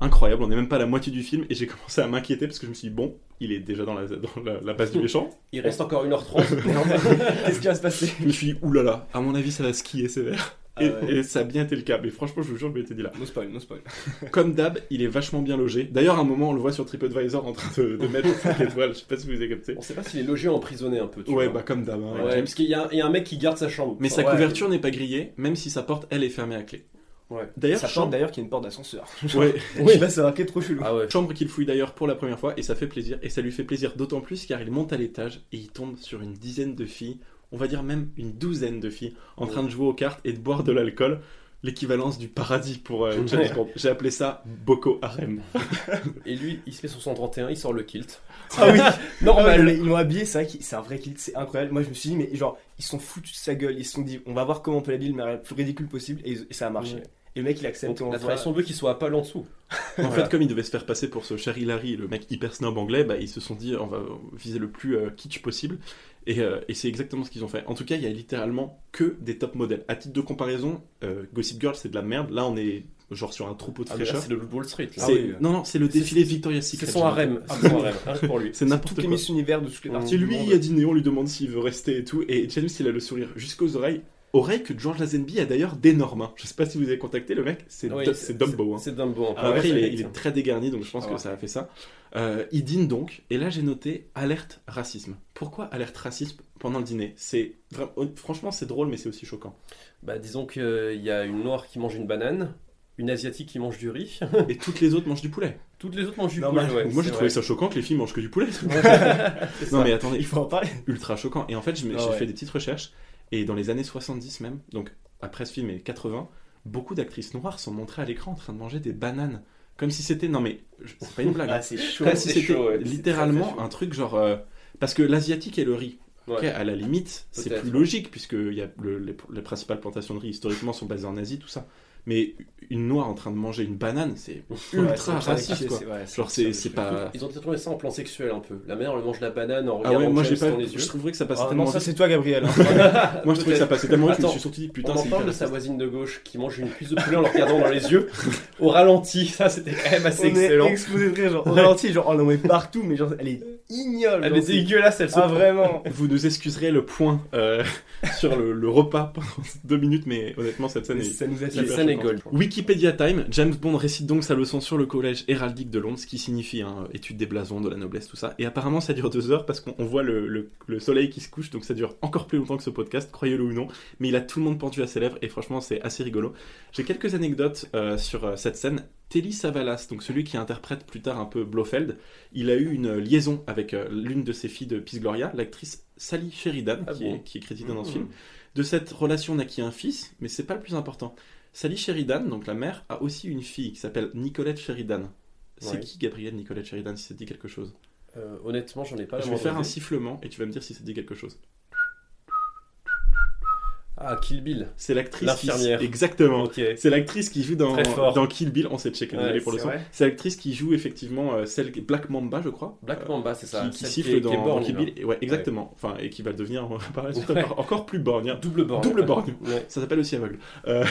incroyable. On n'est même pas à la moitié du film et j'ai (laughs) commencé à m'inquiéter parce que je me suis dit bon, il est déjà dans la, dans la, du (laughs) méchant. Il reste encore 1h30. (laughs) Qu'est-ce qui va se passer Je me suis dit oulala, à mon avis ça va skier sévère. Et, Ah ouais. et ça a bien été le cas. Mais franchement, je vous jure, je m'étais dit là. No spoil, no spoil. Comme d'hab, il est vachement bien logé. D'ailleurs, à un moment, on le voit sur TripAdvisor en train de, de mettre 5 étoiles. Je sais pas si vous avez capté. On sait pas s'il est logé ou emprisonné un peu. Tu Ouais, vois. bah comme d'hab. hein. Ouais, parce qu'il y, a un- il y a un mec qui garde sa chambre. Mais sa Ouais. couverture n'est pas grillée, même si sa porte, elle, est fermée à clé. Ouais. D'ailleurs, Ça porte chambre, d'ailleurs qu'il y a une porte d'ascenseur. ouais, Oui, bah ça va être trop chelou. Ah ouais. chambre qu'il fouille d'ailleurs pour la première fois, et ça fait plaisir. Et ça lui fait plaisir d'autant plus car il monte à l'étage et il tombe sur une dizaine de filles, on va dire même une douzaine de filles, en train de jouer aux cartes et de boire de l'alcool. l'équivalence du paradis pour euh, James. Bond. J'ai appelé ça Boko Harem. (laughs) Et lui, il se met sur son 31, il sort le kilt. Ah oui (laughs) Normal. Ils l'ont habillé, c'est vrai que c'est un vrai kilt, c'est incroyable. Moi je me suis dit, mais genre, ils se sont foutus de sa gueule, ils se sont dit, on va voir comment on peut l'habiller la plus ridicule possible, et, et ça a marché. Et le mec il accepte, Donc, on la voit- tradition veut qu'il soit à poil (laughs) en dessous. En Voilà. fait, comme il devait se faire passer pour ce cher Hilary, le mec hyper snob anglais, bah, ils se sont dit on va viser le plus euh, kitsch possible. Et, euh, et c'est exactement ce qu'ils ont fait. En tout cas, il y a littéralement que des top modèles. À titre de comparaison, euh, Gossip Girl, c'est de la merde. Là, on est genre sur un troupeau de Ah, fraîcheurs. c'est le Wall Street. là. Ah C'est- oui. Non, non, c'est le C'est- défilé Victoria's C'est Secret. son j'ai harem. C'est son harem. (laughs) Pour lui. C'est n'importe toutes les quoi. Miss Univers de toutes les Mm. parties. C'est lui monde. à dîner, on lui demande s'il veut rester et tout. Et James, il a le sourire jusqu'aux oreilles. Oreilles que George Lazenby a d'ailleurs d'énormes. hein. Je sais pas si vous avez contacté le mec, c'est Oui, Dumbo. hein. C'est Dumbo. en Ah. Après, ouais, il, est, il très dégarni, donc je pense Ah que ouais. ça a fait ça. Euh, il dîne donc, et là j'ai noté alerte racisme. Pourquoi alerte racisme pendant le dîner? C'est vraiment- franchement c'est drôle, mais c'est aussi choquant. Bah, disons qu'il y a une noire qui mange une banane, une asiatique qui mange du riz. (laughs) Et toutes les autres mangent du poulet. Toutes les autres mangent du poulet. ouais, moi j'ai trouvé vrai. ça choquant que les filles mangent que du poulet. (laughs) Non ça. mais attendez, Il faut en parler. ultra choquant. Et en fait, je me- Ah j'ai ouais. fait des petites recherches, et dans les années 70 même, donc après ce film et 80, beaucoup d'actrices noires sont montrées à l'écran en train de manger des bananes. Comme si c'était. Non mais, c'est pas une blague. hein. Ah, c'est chaud. Comme si c'était ouais. Littéralement un truc genre. euh, Parce que l'asiatique et le riz, Ouais. à la limite, c'est plus logique, puisque il y a le- les, les principales plantations de riz historiquement sont basées en Asie, tout ça. Mais une noire en train de manger une banane, c'est Ouais, ultra c'est- raciste, quoi. ouais, Genre, c'est c'est pas. Ils ont tourné ça en plan sexuel un peu. La mère, elle mange la banane en Ah regardant ouais, moi j'ai pas. dans les yeux. Je trouverais que ça passait Ah, tellement non, ça c'est toi Gabriel. hein. (laughs) Moi je trouvais que ça passait tellement vite que je me suis surtout dit On putain, en c'est parle de sa voisine de gauche qui mange une cuisse de poulet en le regardant dans les yeux au ralenti. (laughs) Ça, c'était quand même assez On excellent. est explosé de rire, genre au ralenti, genre on en met partout, mais genre elle est ignoble. Elle est c'est- dégueulasse, elle se Ah vraiment (laughs) Vous nous excuserez le point euh, sur le, le repas pendant deux minutes, mais honnêtement cette scène est Ça nous a Gold. Wikipédia Time, James Bond récite donc sa leçon sur le collège héraldique de Londres, ce qui signifie hein, étude des blasons, de la noblesse, tout ça. Et apparemment, ça dure deux heures parce qu'on on voit le, le- le soleil qui se couche, donc ça dure encore plus longtemps que ce podcast, croyez-le ou non. Mais il a tout le monde pendu à ses lèvres et franchement, c'est assez rigolo. J'ai quelques anecdotes euh, sur euh, cette scène. Telly Savalas, donc celui qui interprète plus tard un peu Blofeld, il a eu une liaison avec euh, l'une de ses filles de Peace Gloria, l'actrice Sally Sheridan, Ah qui, bon est, qui est créditée dans ce Mmh. film. De cette relation naquit un fils, mais c'est pas le plus important. Sally Sheridan, donc la mère, a aussi une fille qui s'appelle Nicolette Sheridan. C'est Ouais. qui Gabriel Nicolette Sheridan si ça te dit quelque chose? Euh, honnêtement, j'en ai pas Je vais faire un sifflement et tu vas me dire si ça te dit quelque chose. Ah, Kill Bill. C'est l'actrice qui L'infirmière. exactement. C'est l'actrice qui joue dans, Kill Bill. On s'est checké, Ouais, pour le c'est son. C'est l'actrice qui joue effectivement euh, celle Black Mamba, je crois. Black Euh, Mamba, c'est ça. qui, siffle qui dans, est dans borgne, Kill. Bill. Et Ouais, exactement. Enfin, et qui va devenir (laughs) par la suite Ouais. encore, encore plus borgne. (laughs) Double borgne. Double borgne. (laughs) Ouais. Ça s'appelle aussi aveugle. Euh,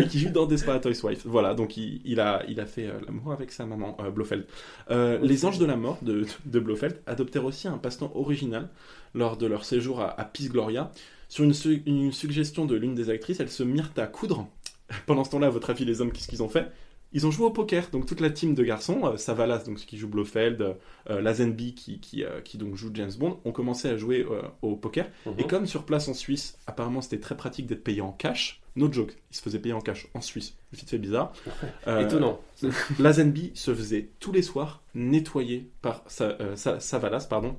et qui joue dans Desperate Housewives. Voilà, donc il, il a, il a fait euh, l'amour avec sa maman, euh, Blofeld. Euh, les Anges de la Mort de, de Blofeld adoptèrent aussi un passe-temps original lors de leur séjour à, à Peace Gloria. Sur une, su- une suggestion de l'une des actrices, elles se mirent à coudre. (laughs) Pendant ce temps-là, à votre avis, les hommes, qu'est-ce qu'ils ont fait? Ils ont joué au poker, donc toute la team de garçons, euh, Savalas, donc qui joue Blofeld, euh, Lazenby qui, qui, euh, qui donc joue James Bond, ont commencé à jouer euh, au poker. Mhm. Et comme sur place en Suisse, apparemment c'était très pratique d'être payé en cash, no joke, il se faisait payer en cash en Suisse, vite fait bizarre. (laughs) Euh, Étonnant. (laughs) Lazenby se faisait tous les soirs nettoyer par Sa- euh, Sa- Savalas, pardon,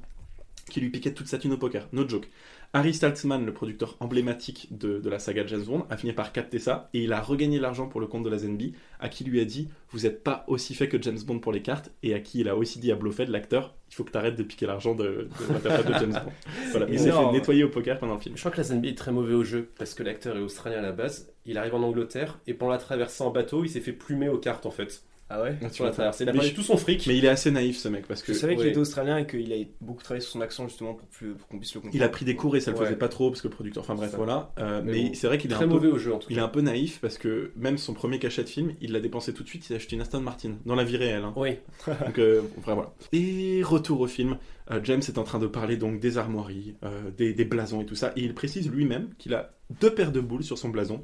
qui lui piquait toute sa thune au poker, no joke. Harry Staltzman, le producteur emblématique de, de la saga James Bond, a fini par capter ça et il a regagné l'argent pour le compte de Lazenby, à qui lui a dit Vous n'êtes pas aussi fait que James Bond pour les cartes, et à qui il a aussi dit à Blofeld, l'acteur, il faut que tu arrêtes de piquer l'argent de, de l'interprète de James Bond. Voilà, il s'est fait nettoyer au poker pendant le film. Je crois que Lazenby est très mauvais au jeu parce que l'acteur est australien à la base. Il arrive en Angleterre et pendant la traversée en bateau, il s'est fait plumer aux cartes en fait. Ah ouais Sur la traversée. Il a perdu tout son fric. Mais il est assez naïf ce mec, parce que Je savais qu'il était australien et qu'il a beaucoup travaillé sur son accent justement pour, plus- pour qu'on puisse le comprendre. il a pris des cours et ça le Ouais. faisait pas trop, parce que le producteur, enfin bref, Ça. voilà. Euh, Mais mais bon, c'est vrai qu'il est Très un peu mauvais au jeu en tout Il est cas. un peu naïf parce que même son premier cachet de film, il l'a dépensé tout de suite, il a acheté une Aston Martin, dans la vie réelle. hein. Oui. (laughs) Donc, euh, enfin, voilà. Et retour au film, euh, James est en train de parler donc des armoiries, euh, des, des blasons et tout ça, et il précise lui-même qu'il a deux paires de boules sur son blason.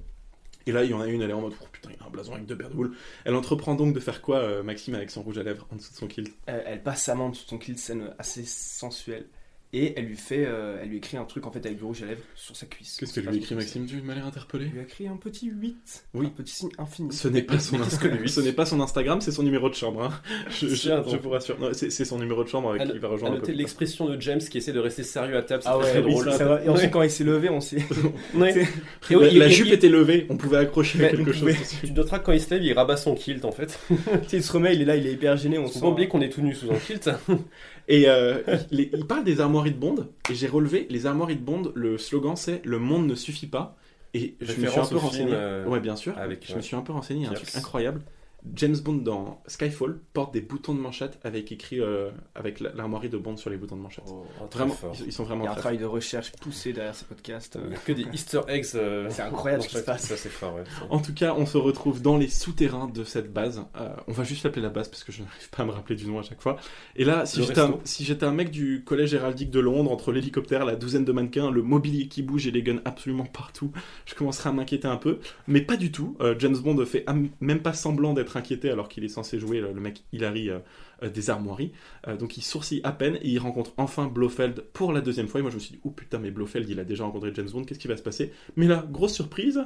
Et là, il y en a une, elle est en mode, oh, putain, il a un blason avec deux paires de boules. Elle entreprend donc de faire quoi, euh, Maxime, avec son rouge à lèvres en dessous de son kilt? Euh, elle passe sa main sous son kilt, scène assez sensuelle. Et elle lui fait, euh, elle lui écrit un truc en fait avec du rouge à lèvres sur sa cuisse. Qu'est-ce Je que sais pas lui écrit Maxime? Tu m'as l'air interpellé. Il lui a écrit un petit 8, Oui. un petit signe infini. Ce n'est pas son Instagram. huit? Ce n'est pas son Instagram, c'est son numéro de chambre. hein. Je, vous rassure. C'est c'est son numéro de chambre avec qui il va rejoindre. l'expression de James qui essaie de rester sérieux à table, c'est Ah très ouais, drôle. c'est vrai. Et ensuite quand il s'est levé, on s'est. (laughs) (laughs) La, jupe était levée, on pouvait accrocher Mais quelque chose. Tu noteras que quand il se lève, il rabat son kilt en fait. (laughs) Tu sais, il se remet, il est là, il est hyper gêné, on oublier qu'on est tout nu sous un kilt. Et euh, il, parle des armoiries de Bond, et j'ai relevé les armoiries de Bond, le slogan c'est Le monde ne suffit pas. Et je me suis un peu renseigné. film, euh, ouais, bien sûr. avec, je me suis un peu renseigné, un truc incroyable. James Bond dans Skyfall porte des boutons de manchette avec écrit euh, avec la- l'armoirie de Bond sur les boutons de manchette. Oh, très Vraiment, fort. ils, ils sont Il vraiment y a un travail de recherche poussé derrière ce podcast. euh, Que des easter eggs. euh, C'est incroyable ce qui se passe. Ça c'est fort, ouais. En tout cas, on se retrouve dans les souterrains de cette base. Euh, on va juste l'appeler la base parce que je n'arrive pas à me rappeler du nom à chaque fois. Et là, si j'étais un, resto. si j'étais un mec du collège héraldique de Londres, entre l'hélicoptère, la douzaine de mannequins, le mobilier qui bouge et les guns absolument partout, je commencerais à m'inquiéter un peu. Mais pas du tout. Euh, James Bond fait am- même pas semblant d'être inquiété alors qu'il est censé jouer le, le mec Hilary euh, euh, des armoiries. Euh, donc il sourcille à peine et il rencontre enfin Blofeld pour la deuxième fois. Et moi je me suis dit, oh putain, mais Blofeld il a déjà rencontré James Bond, qu'est-ce qui va se passer? Mais là, grosse surprise.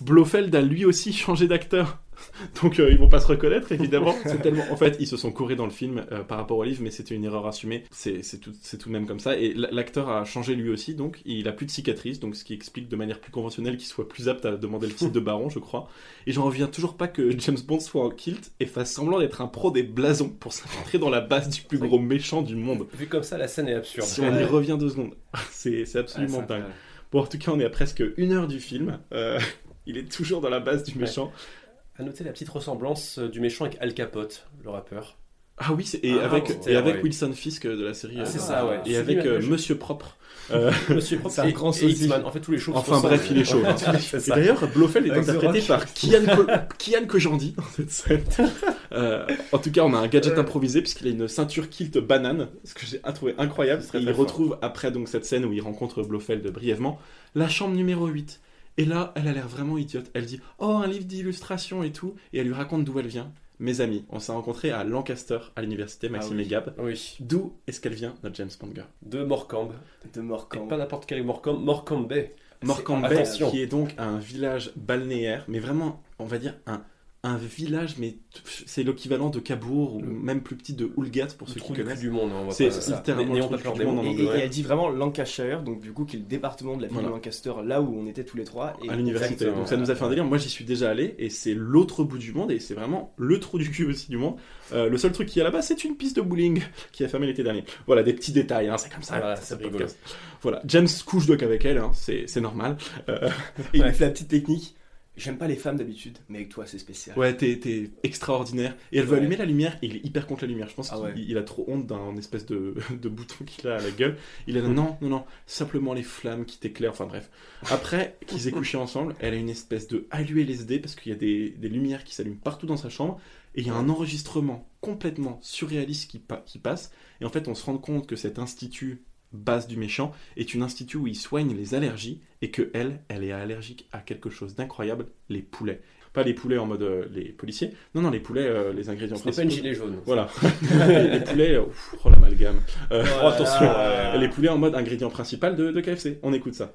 Blofeld a lui aussi changé d'acteur. (laughs) Donc euh, ils vont pas se reconnaître évidemment. (laughs) C'est tellement. En fait, ils se sont courés dans le film euh, par rapport au livre, mais c'était une erreur assumée. C'est tout, c'est tout de même comme ça. Et l'acteur a changé lui aussi, donc il a plus de cicatrices, donc ce qui explique de manière plus conventionnelle qu'il soit plus apte à demander le titre de baron, je crois. Et j'en reviens toujours pas que James Bond soit en kilt et fasse semblant d'être un pro des blasons pour s'infiltrer dans la base du plus gros méchant du monde. Vu comme ça, la scène est absurde. Si on y revient deux secondes, (laughs) c'est absolument dingue. Bon, en tout cas, on est à presque une heure du film. Euh, il est toujours dans la base du méchant. À noter la petite ressemblance euh, du méchant avec Al Capote, le rappeur. Ah oui, et Ah, avec, et avec ouais. Wilson Fisk de la série. Ah, euh, c'est ça, ouais. Et avec euh. Monsieur Propre. Euh, (laughs) Monsieur Propre C'est un grand sosie. En fait, tous les choses. enfin bref, il est chaud. hein. (laughs) Et d'ailleurs, Blofeld est interprété par Kian, Kian Kojandi dans cette scène. Euh, en tout cas, on a un gadget improvisé puisqu'il a une ceinture kilt banane, ce que j'ai trouvé incroyable. Très, il très fort. retrouve après donc cette scène où il rencontre Blofeld brièvement la chambre numéro 8. Et là, elle a l'air vraiment idiote. Elle dit "Oh, un livre d'illustration et tout" et elle lui raconte d'où elle vient. Mes amis, on s'est rencontrés à Lancaster à l'université Maxime Ah oui. et Gab. Oui. D'où est-ce qu'elle vient, notre James Bond girl? De Morcambe. de mort Et pas n'importe quel Morcambe. Morcambe Bay. Morecambe Bay, qui est donc un village balnéaire, mais vraiment, on va dire un, un village, mais c'est l'équivalent de Cabourg ou Le- même plus petit de Houlgat pour Le ceux qui connaissent. du monde. on va C'est littéralement le trou du monde en Et, anglais. et- et elle dit vraiment Lancashire, donc du coup qui est le département de la ville Voilà. de Lancaster, là où on était tous les trois. Et à l'université. Donc ça nous a fait un délire. Moi j'y suis déjà allé et c'est l'autre bout du monde et c'est vraiment le trou du cul aussi du monde. Euh, le seul truc qu'il y a là-bas c'est une piste de bowling (laughs) qui a fermé l'été dernier. Voilà des petits détails, hein, c'est comme ça. Voilà, James couche donc avec elle, hein, c'est normal. Euh, (laughs) Et il lui fait la petite technique. J'aime pas les femmes d'habitude, mais avec toi c'est spécial. Ouais, t'es t'es extraordinaire. Et elle veut allumer la lumière et il est hyper contre la lumière. Je pense Ah qu'il ouais. il a trop honte d'un espèce de, (laughs) de bouton qu'il a à la gueule. Il a non, non, non, simplement les flammes qui t'éclairent. Enfin bref. Après qu'ils aient couché ensemble, elle a une espèce de allu LSD parce qu'il y a des, des lumières qui s'allument partout dans sa chambre. Et il y a un enregistrement complètement surréaliste qui, pa- qui passe. Et en fait, on se rend compte que cet institut base du méchant est une institut où il soigne les allergies et que elle, elle est allergique à quelque chose d'incroyable, les poulets. Pas les poulets en mode euh, les policiers, non, non, les poulets, euh, les ingrédients Ce n'est pas une gilet jaune. Voilà. (laughs) les, poulets, euh, ouf, oh l'amalgame. Oh attention, les poulets en mode ingrédient principal de, de KFC. On écoute ça.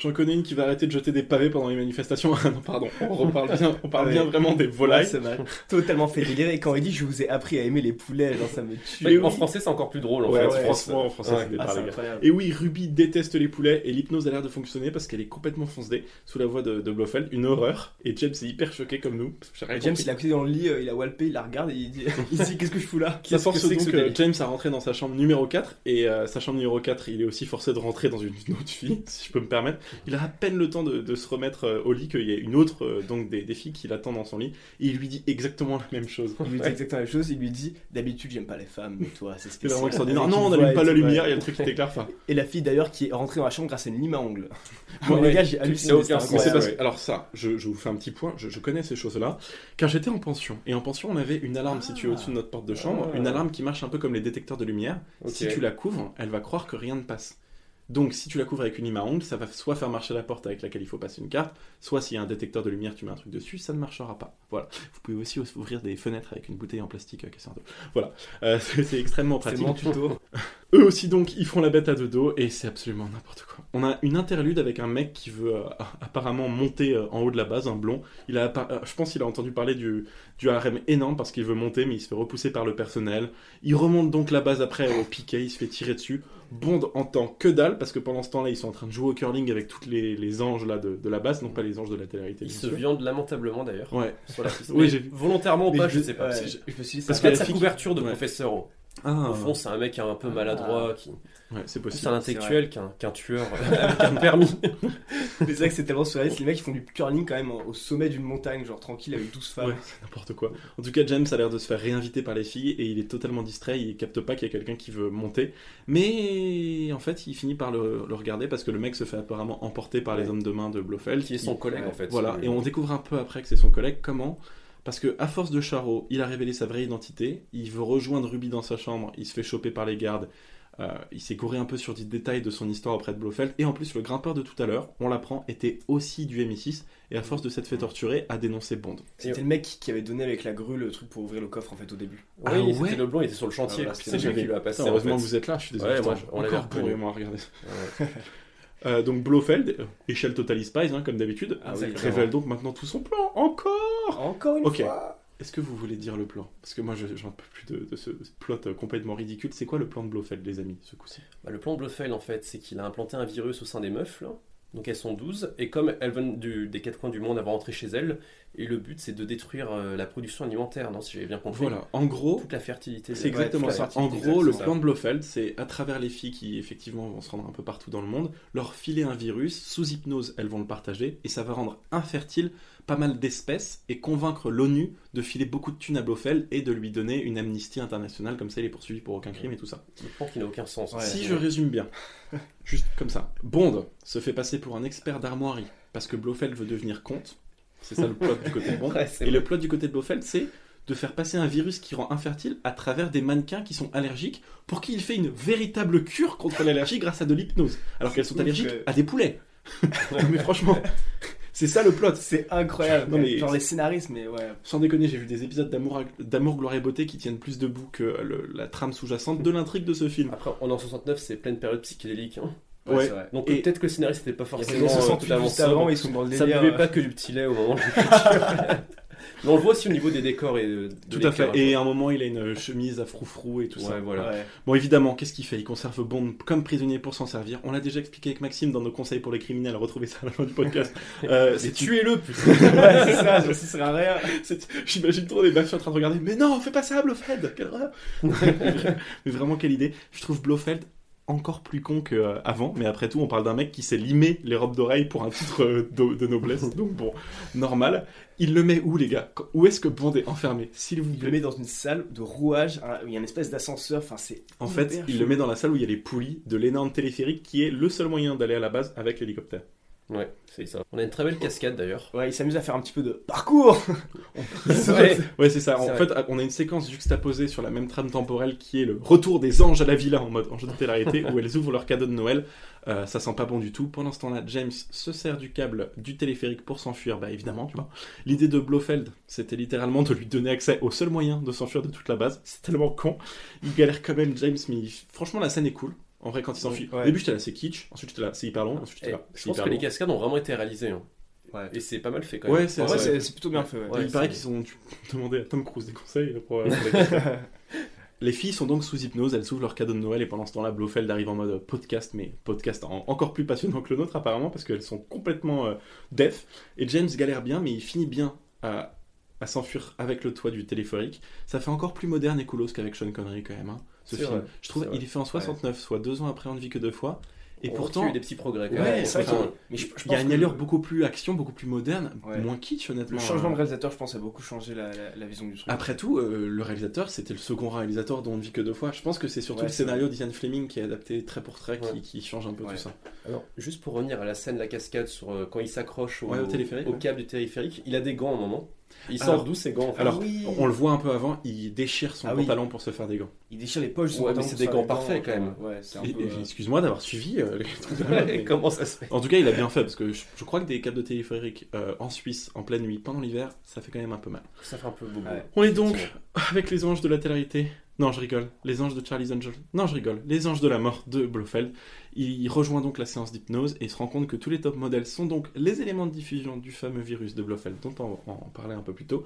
J'en connais une qui va arrêter de jeter des pavés pendant les manifestations. (laughs) Ah non, pardon, on reparle bien, on parle Ouais. bien vraiment des Ouais, volailles. c'est mal. Totalement fait délirer. Et quand il dit je vous ai appris à aimer les poulets, genre ça me tue. Mais En français, c'est encore plus drôle. En Ouais, fait. ouais, franchement, en français, Ouais. c'est des Ah. Et oui, Ruby déteste les poulets et l'hypnose a l'air de fonctionner parce qu'elle est complètement foncée sous la voix de, de Blofeld, une horreur. Et James est hyper choqué comme nous. que James il a couché dans le lit, euh, il a walpé, il la regarde et il dit, (laughs) dit qu'est-ce que je fous là? Ça que force que donc ce euh, James à rentrer dans sa chambre numéro 4 et euh, sa chambre numéro 4 il est aussi forcé de rentrer dans une autre fille (laughs) si je peux me permettre Il a à peine le temps de, de se remettre euh, au lit qu'il y a une autre euh, donc des, des filles qui l'attend dans son lit et il lui dit exactement la même chose. Il lui dit exactement la même chose. Il lui dit D'habitude, j'aime pas les femmes, mais toi, c'est C'est spécial. vraiment extraordinaire. Non, on n'allume pas la lumière, il y a le truc qui t'éclaire. Enfin, Et la fille d'ailleurs qui est rentrée dans la chambre grâce à une lime à ongles. (laughs) Ouais, les gars, j'ai halluciné. aucun c'est parce alors ça, je, je vous fais un petit point, je, je connais ces choses-là, car j'étais en pension. Et en pension, on avait une alarme située au-dessus de notre porte de chambre, Ah. une alarme qui marche un peu comme les détecteurs de lumière. Si tu la couvres, elle va croire que rien ne passe. Donc si tu la couvres avec une lime à ongles, ça va soit faire marcher la porte avec laquelle il faut passer une carte, soit s'il y a un détecteur de lumière, tu mets un truc dessus, ça ne marchera pas. Voilà. Vous pouvez aussi ouvrir des fenêtres avec une bouteille en plastique euh, cassée en deux. Voilà. Euh, c'est (laughs) c'est extrêmement C'est pratique. mon tuto. (laughs) Eux aussi donc ils font la bête à deux dos et c'est absolument n'importe quoi. On a une interlude avec un mec qui veut euh, (laughs) apparemment monter euh, en haut de la base, un blond. Il a, euh, je pense qu'il a entendu parler du, du harem énorme parce qu'il veut monter mais il se fait repousser par le personnel. Il remonte donc la base après au piquet, il se fait tirer dessus. Bond entend que dalle parce que pendant ce temps-là ils sont en train de jouer au curling avec toutes les, les anges là de, de la base, non pas les anges de la télé-réalité. Il bien se sûr. lamentablement d'ailleurs. Ouais. Sur la piste. (laughs) Oui, Mais j'ai vu. Volontairement ou pas, je je- sais pas. ouais, je je me suis dit, Parce que la couverture de Ouais. professeur. Au Ah, au fond, c'est un mec un peu maladroit, qui ouais, c'est plus possible. un intellectuel qu'un qu'un tueur euh, avec un permis. (laughs) Mais c'est vrai que c'est tellement surréaliste. Les mecs, ils font du curling quand même au sommet d'une montagne, genre tranquille, avec 12 femmes. Ouais, c'est n'importe quoi. En tout cas, James a l'air de se faire réinviter par les filles et il est totalement distrait. Il capte pas qu'il y a quelqu'un qui veut monter. Mais en fait, il finit par le, le regarder parce que le mec se fait apparemment emporter par les hommes de main de Blofeld. qui est son collègue en fait. Voilà. Et on découvre un peu après que c'est son collègue. Comment Parce que à force de charreau, il a révélé sa vraie identité. Il veut rejoindre Ruby dans sa chambre. Il se fait choper par les gardes. Euh, il s'est gouré un peu sur des détails de son histoire auprès de Blofeld. Et en plus, le grimpeur de tout à l'heure, on l'apprend, était aussi du MI6. Et à force de s'être fait torturer, a dénoncé Bond. C'était le mec qui avait donné avec la grue le truc pour ouvrir le coffre en fait au début. Oui, Ah ouais c'était le blond, il était sur le chantier. Ah, voilà, c'est lui qui lui a passé. Heureusement fait. que vous êtes là, je suis désolé. Ouais, moi, on l'avait reconnu. moi, regardez. Ouais. (laughs) Euh, donc Blofeld, échelle Totally Spies, hein, comme d'habitude, Ah oui, révèle donc maintenant tout son plan. Encore Encore une Ok. fois Est-ce que vous voulez dire le plan? Parce que moi, je- j'en peux plus de, de ce plot complètement ridicule. C'est quoi le plan de Blofeld, les amis, ce coup-ci? Bah, le plan de Blofeld, en fait, c'est qu'il a implanté un virus au sein des meufs, là. Donc elles sont 12, et comme elles viennent du- des quatre coins du monde, elles vont rentrer chez elles, et le but c'est de détruire euh, la production alimentaire, non Si j'avais bien compris. Voilà, en gros, Toute la fertilité. c'est exactement ça. En gros, le plan de Blofeld, c'est à travers les filles qui, effectivement, vont se rendre un peu partout dans le monde, leur filer un virus, sous hypnose, elles vont le partager, et ça va rendre infertile pas mal d'espèces et convaincre l'ONU de filer beaucoup de thunes à Blofeld et de lui donner une amnistie internationale, comme ça il est poursuivi pour aucun crime et tout ça. Le plan qui n'a aucun sens. Ouais. si je résume bien, (laughs) juste comme ça, Bond se fait passer pour un expert d'armoirie parce que Blofeld veut devenir comte. C'est ça le plot du côté de Bond. (laughs) Ouais, Et vrai. le plot du côté de Blofeld, c'est de faire passer un virus qui rend infertile à travers des mannequins qui sont allergiques pour qu'il fait une véritable cure contre l'allergie grâce à de l'hypnose. Alors qu'elles sont allergiques à des poulets. (laughs) mais franchement, c'est ça le plot. C'est incroyable. Non, mais- Genre les scénaristes, mais ouais. Sans déconner, j'ai vu des épisodes d'amour, d'amour, gloire et beauté qui tiennent plus debout que le- la trame sous-jacente de l'intrigue de ce film. Après, on est en 69, c'est pleine période psychédélique. hein. Ouais. c'est vrai. Donc peut-être que le scénariste n'était pas Il y avait forcément les euh, 68 totalement juste avant, ils sont dans le Ça délire. buvait euh, pas que du petit lait au moment de l'écriture. (laughs) Mais on le voit aussi au niveau des décors et de, de Tout à fait. Et à un moment, il a une chemise à froufrou et tout ça. Ouais, voilà. Ouais. Bon, évidemment, qu'est-ce qu'il fait? Il conserve Bond comme prisonnier pour s'en servir. On l'a déjà expliqué avec Maxime dans nos conseils pour les criminels. Retrouvez ça à la fin du podcast. (laughs) Euh, c'est tuez-le, putain. (laughs) ouais, c'est ça, (laughs) ça à rien. C'est- J'imagine trop des baffes en train de regarder. Mais non, fais pas ça, Blofeld Quelle horreur Mais vraiment, quelle idée. Je trouve Blofeld encore plus con qu'avant. Mais après tout, on parle d'un mec qui s'est limé les robes d'oreille pour un titre euh, de, de noblesse. (laughs) Donc bon, normal. Il le met où, les gars? Où est-ce que Bond est enfermé S'il vous Il le met dans une salle de rouage, où il y a une espèce d'ascenseur, enfin c'est. En fait, il le met dans la salle où il y a les poulies de l'énorme téléphérique qui est le seul moyen d'aller à la base avec l'hélicoptère. Ouais, c'est ça. On a une très belle cascade d'ailleurs. Ouais, il s'amuse à faire un petit peu de parcours (laughs) (laughs) Ouais. Ouais, c'est ça. En fait, on a une séquence juxtaposée sur la même trame temporelle qui est le retour des anges à la villa en mode ange de télé (laughs) où elles ouvrent leur cadeau de Noël. Euh, ça sent pas bon du tout. Pendant ce temps-là, James se sert du câble du téléphérique pour s'enfuir, bah évidemment, tu vois. L'idée de Blofeld, c'était littéralement de lui donner accès au seul moyen de s'enfuir de toute la base. C'est tellement con. Il galère quand même, James, mais il- franchement, la scène est cool. En vrai, quand il s'enfuit. Ouais. Au début, j'étais là, c'est kitsch. Ensuite, j'étais là, c'est hyper long. Ensuite, j'étais là, je c'est pense que les cascades ont vraiment été réalisées. hein. Ouais. Et c'est pas mal fait quand Ouais, même. c'est En vrai, Ouais. c'est c'est plutôt bien fait, ouais. Ouais. il paraît c'est- qu'ils ont dû (laughs) demander à Tom Cruise des conseils pour, pour (laughs) (laughs) les filles sont donc sous hypnose, elles s'ouvrent leur cadeau de Noël et pendant ce temps-là, Blofeld arrive en mode podcast, mais podcast en- encore plus passionnant que le nôtre apparemment parce qu'elles sont complètement euh, deaf. Et James galère bien, mais il finit bien à, à s'enfuir avec le toit du téléphérique. Ça fait encore plus moderne et coolos qu'avec Sean Connery quand même. hein, ce film. vrai, Je trouve il est fait en 69, soit deux ans après On ne vit que deux fois. Et On pourtant, il y a eu des petits progrès. quand Ouais, Enfin, mais je, je il y a une allure le- beaucoup plus action, beaucoup plus moderne, Ouais. moins kitsch honnêtement. Le changement de réalisateur, je pense, a beaucoup changé la, la- la vision du truc. Après tout, euh, le réalisateur, c'était le second réalisateur dont on ne vit que deux fois. Je pense que c'est surtout Ouais, le scénario d'Ian Fleming qui est adapté trait pour trait, qui, Ouais. qui change un peu Ouais. tout ça. Alors, juste pour revenir à la scène de la cascade sur euh, quand il s'accroche au, Ouais, au au câble du téléphérique, il a des gants à un moment. Il sort d'où ces gants en fait Alors, oui. on le voit un peu avant, il déchire son Ah oui. pantalon pour se faire des gants. Il déchire les poches. de son Ouais, mais c'est des gants parfaits, quand même. Ouais, euh, Excuse-moi d'avoir suivi euh, les (laughs) Comment ça se fait En tout cas, il a bien fait parce que je, je crois que des câbles de téléphérique euh, en Suisse, en pleine nuit, pendant l'hiver, ça fait quand même un peu mal. Ça fait un peu bobo. Ouais. On est donc avec les anges de la télérité. Non, je rigole. Les anges de Charlie's Angel. Non, je rigole. Les anges de la mort de Blofeld. Il rejoint donc la séance d'hypnose et se rend compte que tous les top modèles sont donc les éléments de diffusion du fameux virus de Blofeld, dont on, on parlait un peu plus tôt.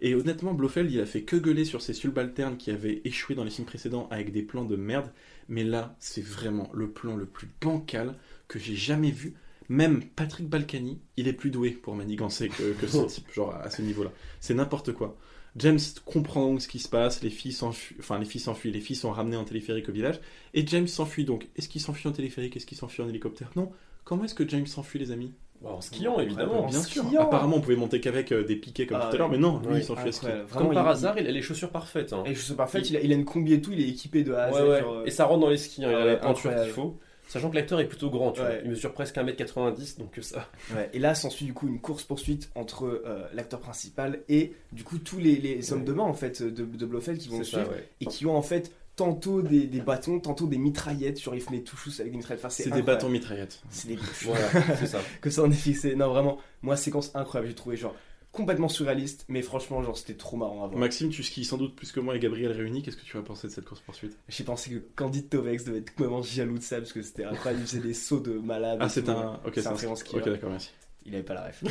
Et honnêtement, Blofeld, il a fait que gueuler sur ses subalternes qui avaient échoué dans les films précédents avec des plans de merde. Mais là, c'est vraiment le plan le plus bancal que j'ai jamais vu. Même Patrick Balkany, il est plus doué pour manigancer que, que ce (laughs) type, genre à ce niveau-là. C'est n'importe quoi. James comprend donc ce qui se passe, les filles s'enfuient, enfin les filles s'enfuient, les filles sont ramenées en téléphérique au village, et James s'enfuit donc. Est-ce qu'il s'enfuit en téléphérique? Est-ce qu'il s'enfuit en hélicoptère? Non. Comment est-ce que James s'enfuit, les amis? Bah, en skiant, évidemment. En Bien sûr. skiant. Apparemment, on pouvait monter qu'avec euh, des piquets comme Ah, tout à l'heure, mais non, lui, ouais. il s'enfuit à ski. Comme par il- hasard, il a les chaussures parfaites. hein. Et je sais parfait, il a, il a une combi et tout, il est équipé de A à Z. Ouais, ouais. genre, euh, Et ça rentre dans les skis, hein, il a Ah la peinture qu'il faut. Sachant que l'acteur est plutôt grand, tu vois. Il mesure presque 1m90, donc que ça. Ouais, et là s'ensuit du coup une course-poursuite entre euh, l'acteur principal et du coup tous les, les hommes Ouais. de main en fait de, de Blofeld qui vont le ça, suivre ouais. et qui ont en fait tantôt des, des bâtons, tantôt des mitraillettes, font des touchous avec des mitraillettes. Enfin, C'est des bâtons mitraillettes. C'est des Voilà, c'est ça. (laughs) que ça en est fixé. Non vraiment, moi séquence incroyable, j'ai trouvé genre complètement surréaliste, mais franchement genre c'était trop marrant à voir. Maxime, tu skis sans doute plus que moi et Gabriel réunis. Qu'est-ce que tu vas penser de cette course-poursuite J'ai pensé que Candide Tovex devait être complètement jaloux de ça parce que c'était incroyable, il faisait des sauts de malade. Ah, c'est un. Ok, c'est un un très bon skieur. Ok, d'accord, merci. Il avait pas la ref.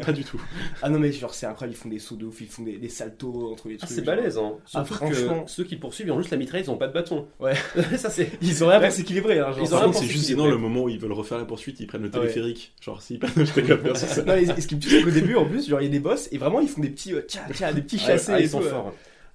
(laughs) Pas du tout. ah non mais genre c'est incroyable, ils font des sauts de ouf, ils font des, des saltos entre les Ah, trucs. c'est genre. balèze, hein. Ah, franchement. que ceux qui le poursuivent, ils ont juste la mitraille, ils ont pas de bâton. Ouais. (laughs) ça, c'est. Ils ont rien pour s'équilibrer. Hein, genre. Ils ont Par rien contre, pour c'est juste sinon le moment où ils veulent refaire la poursuite, ils prennent le Ah téléphérique. Genre, s'ils prennent le téléphérique, c'est ça. Non, et, ce qui me tue, c'est qu'au début, en plus, genre, il y a des boss, et vraiment, ils font des petits, euh, tcha, tcha, des petits chassés. Ah, ils sont euh. forts.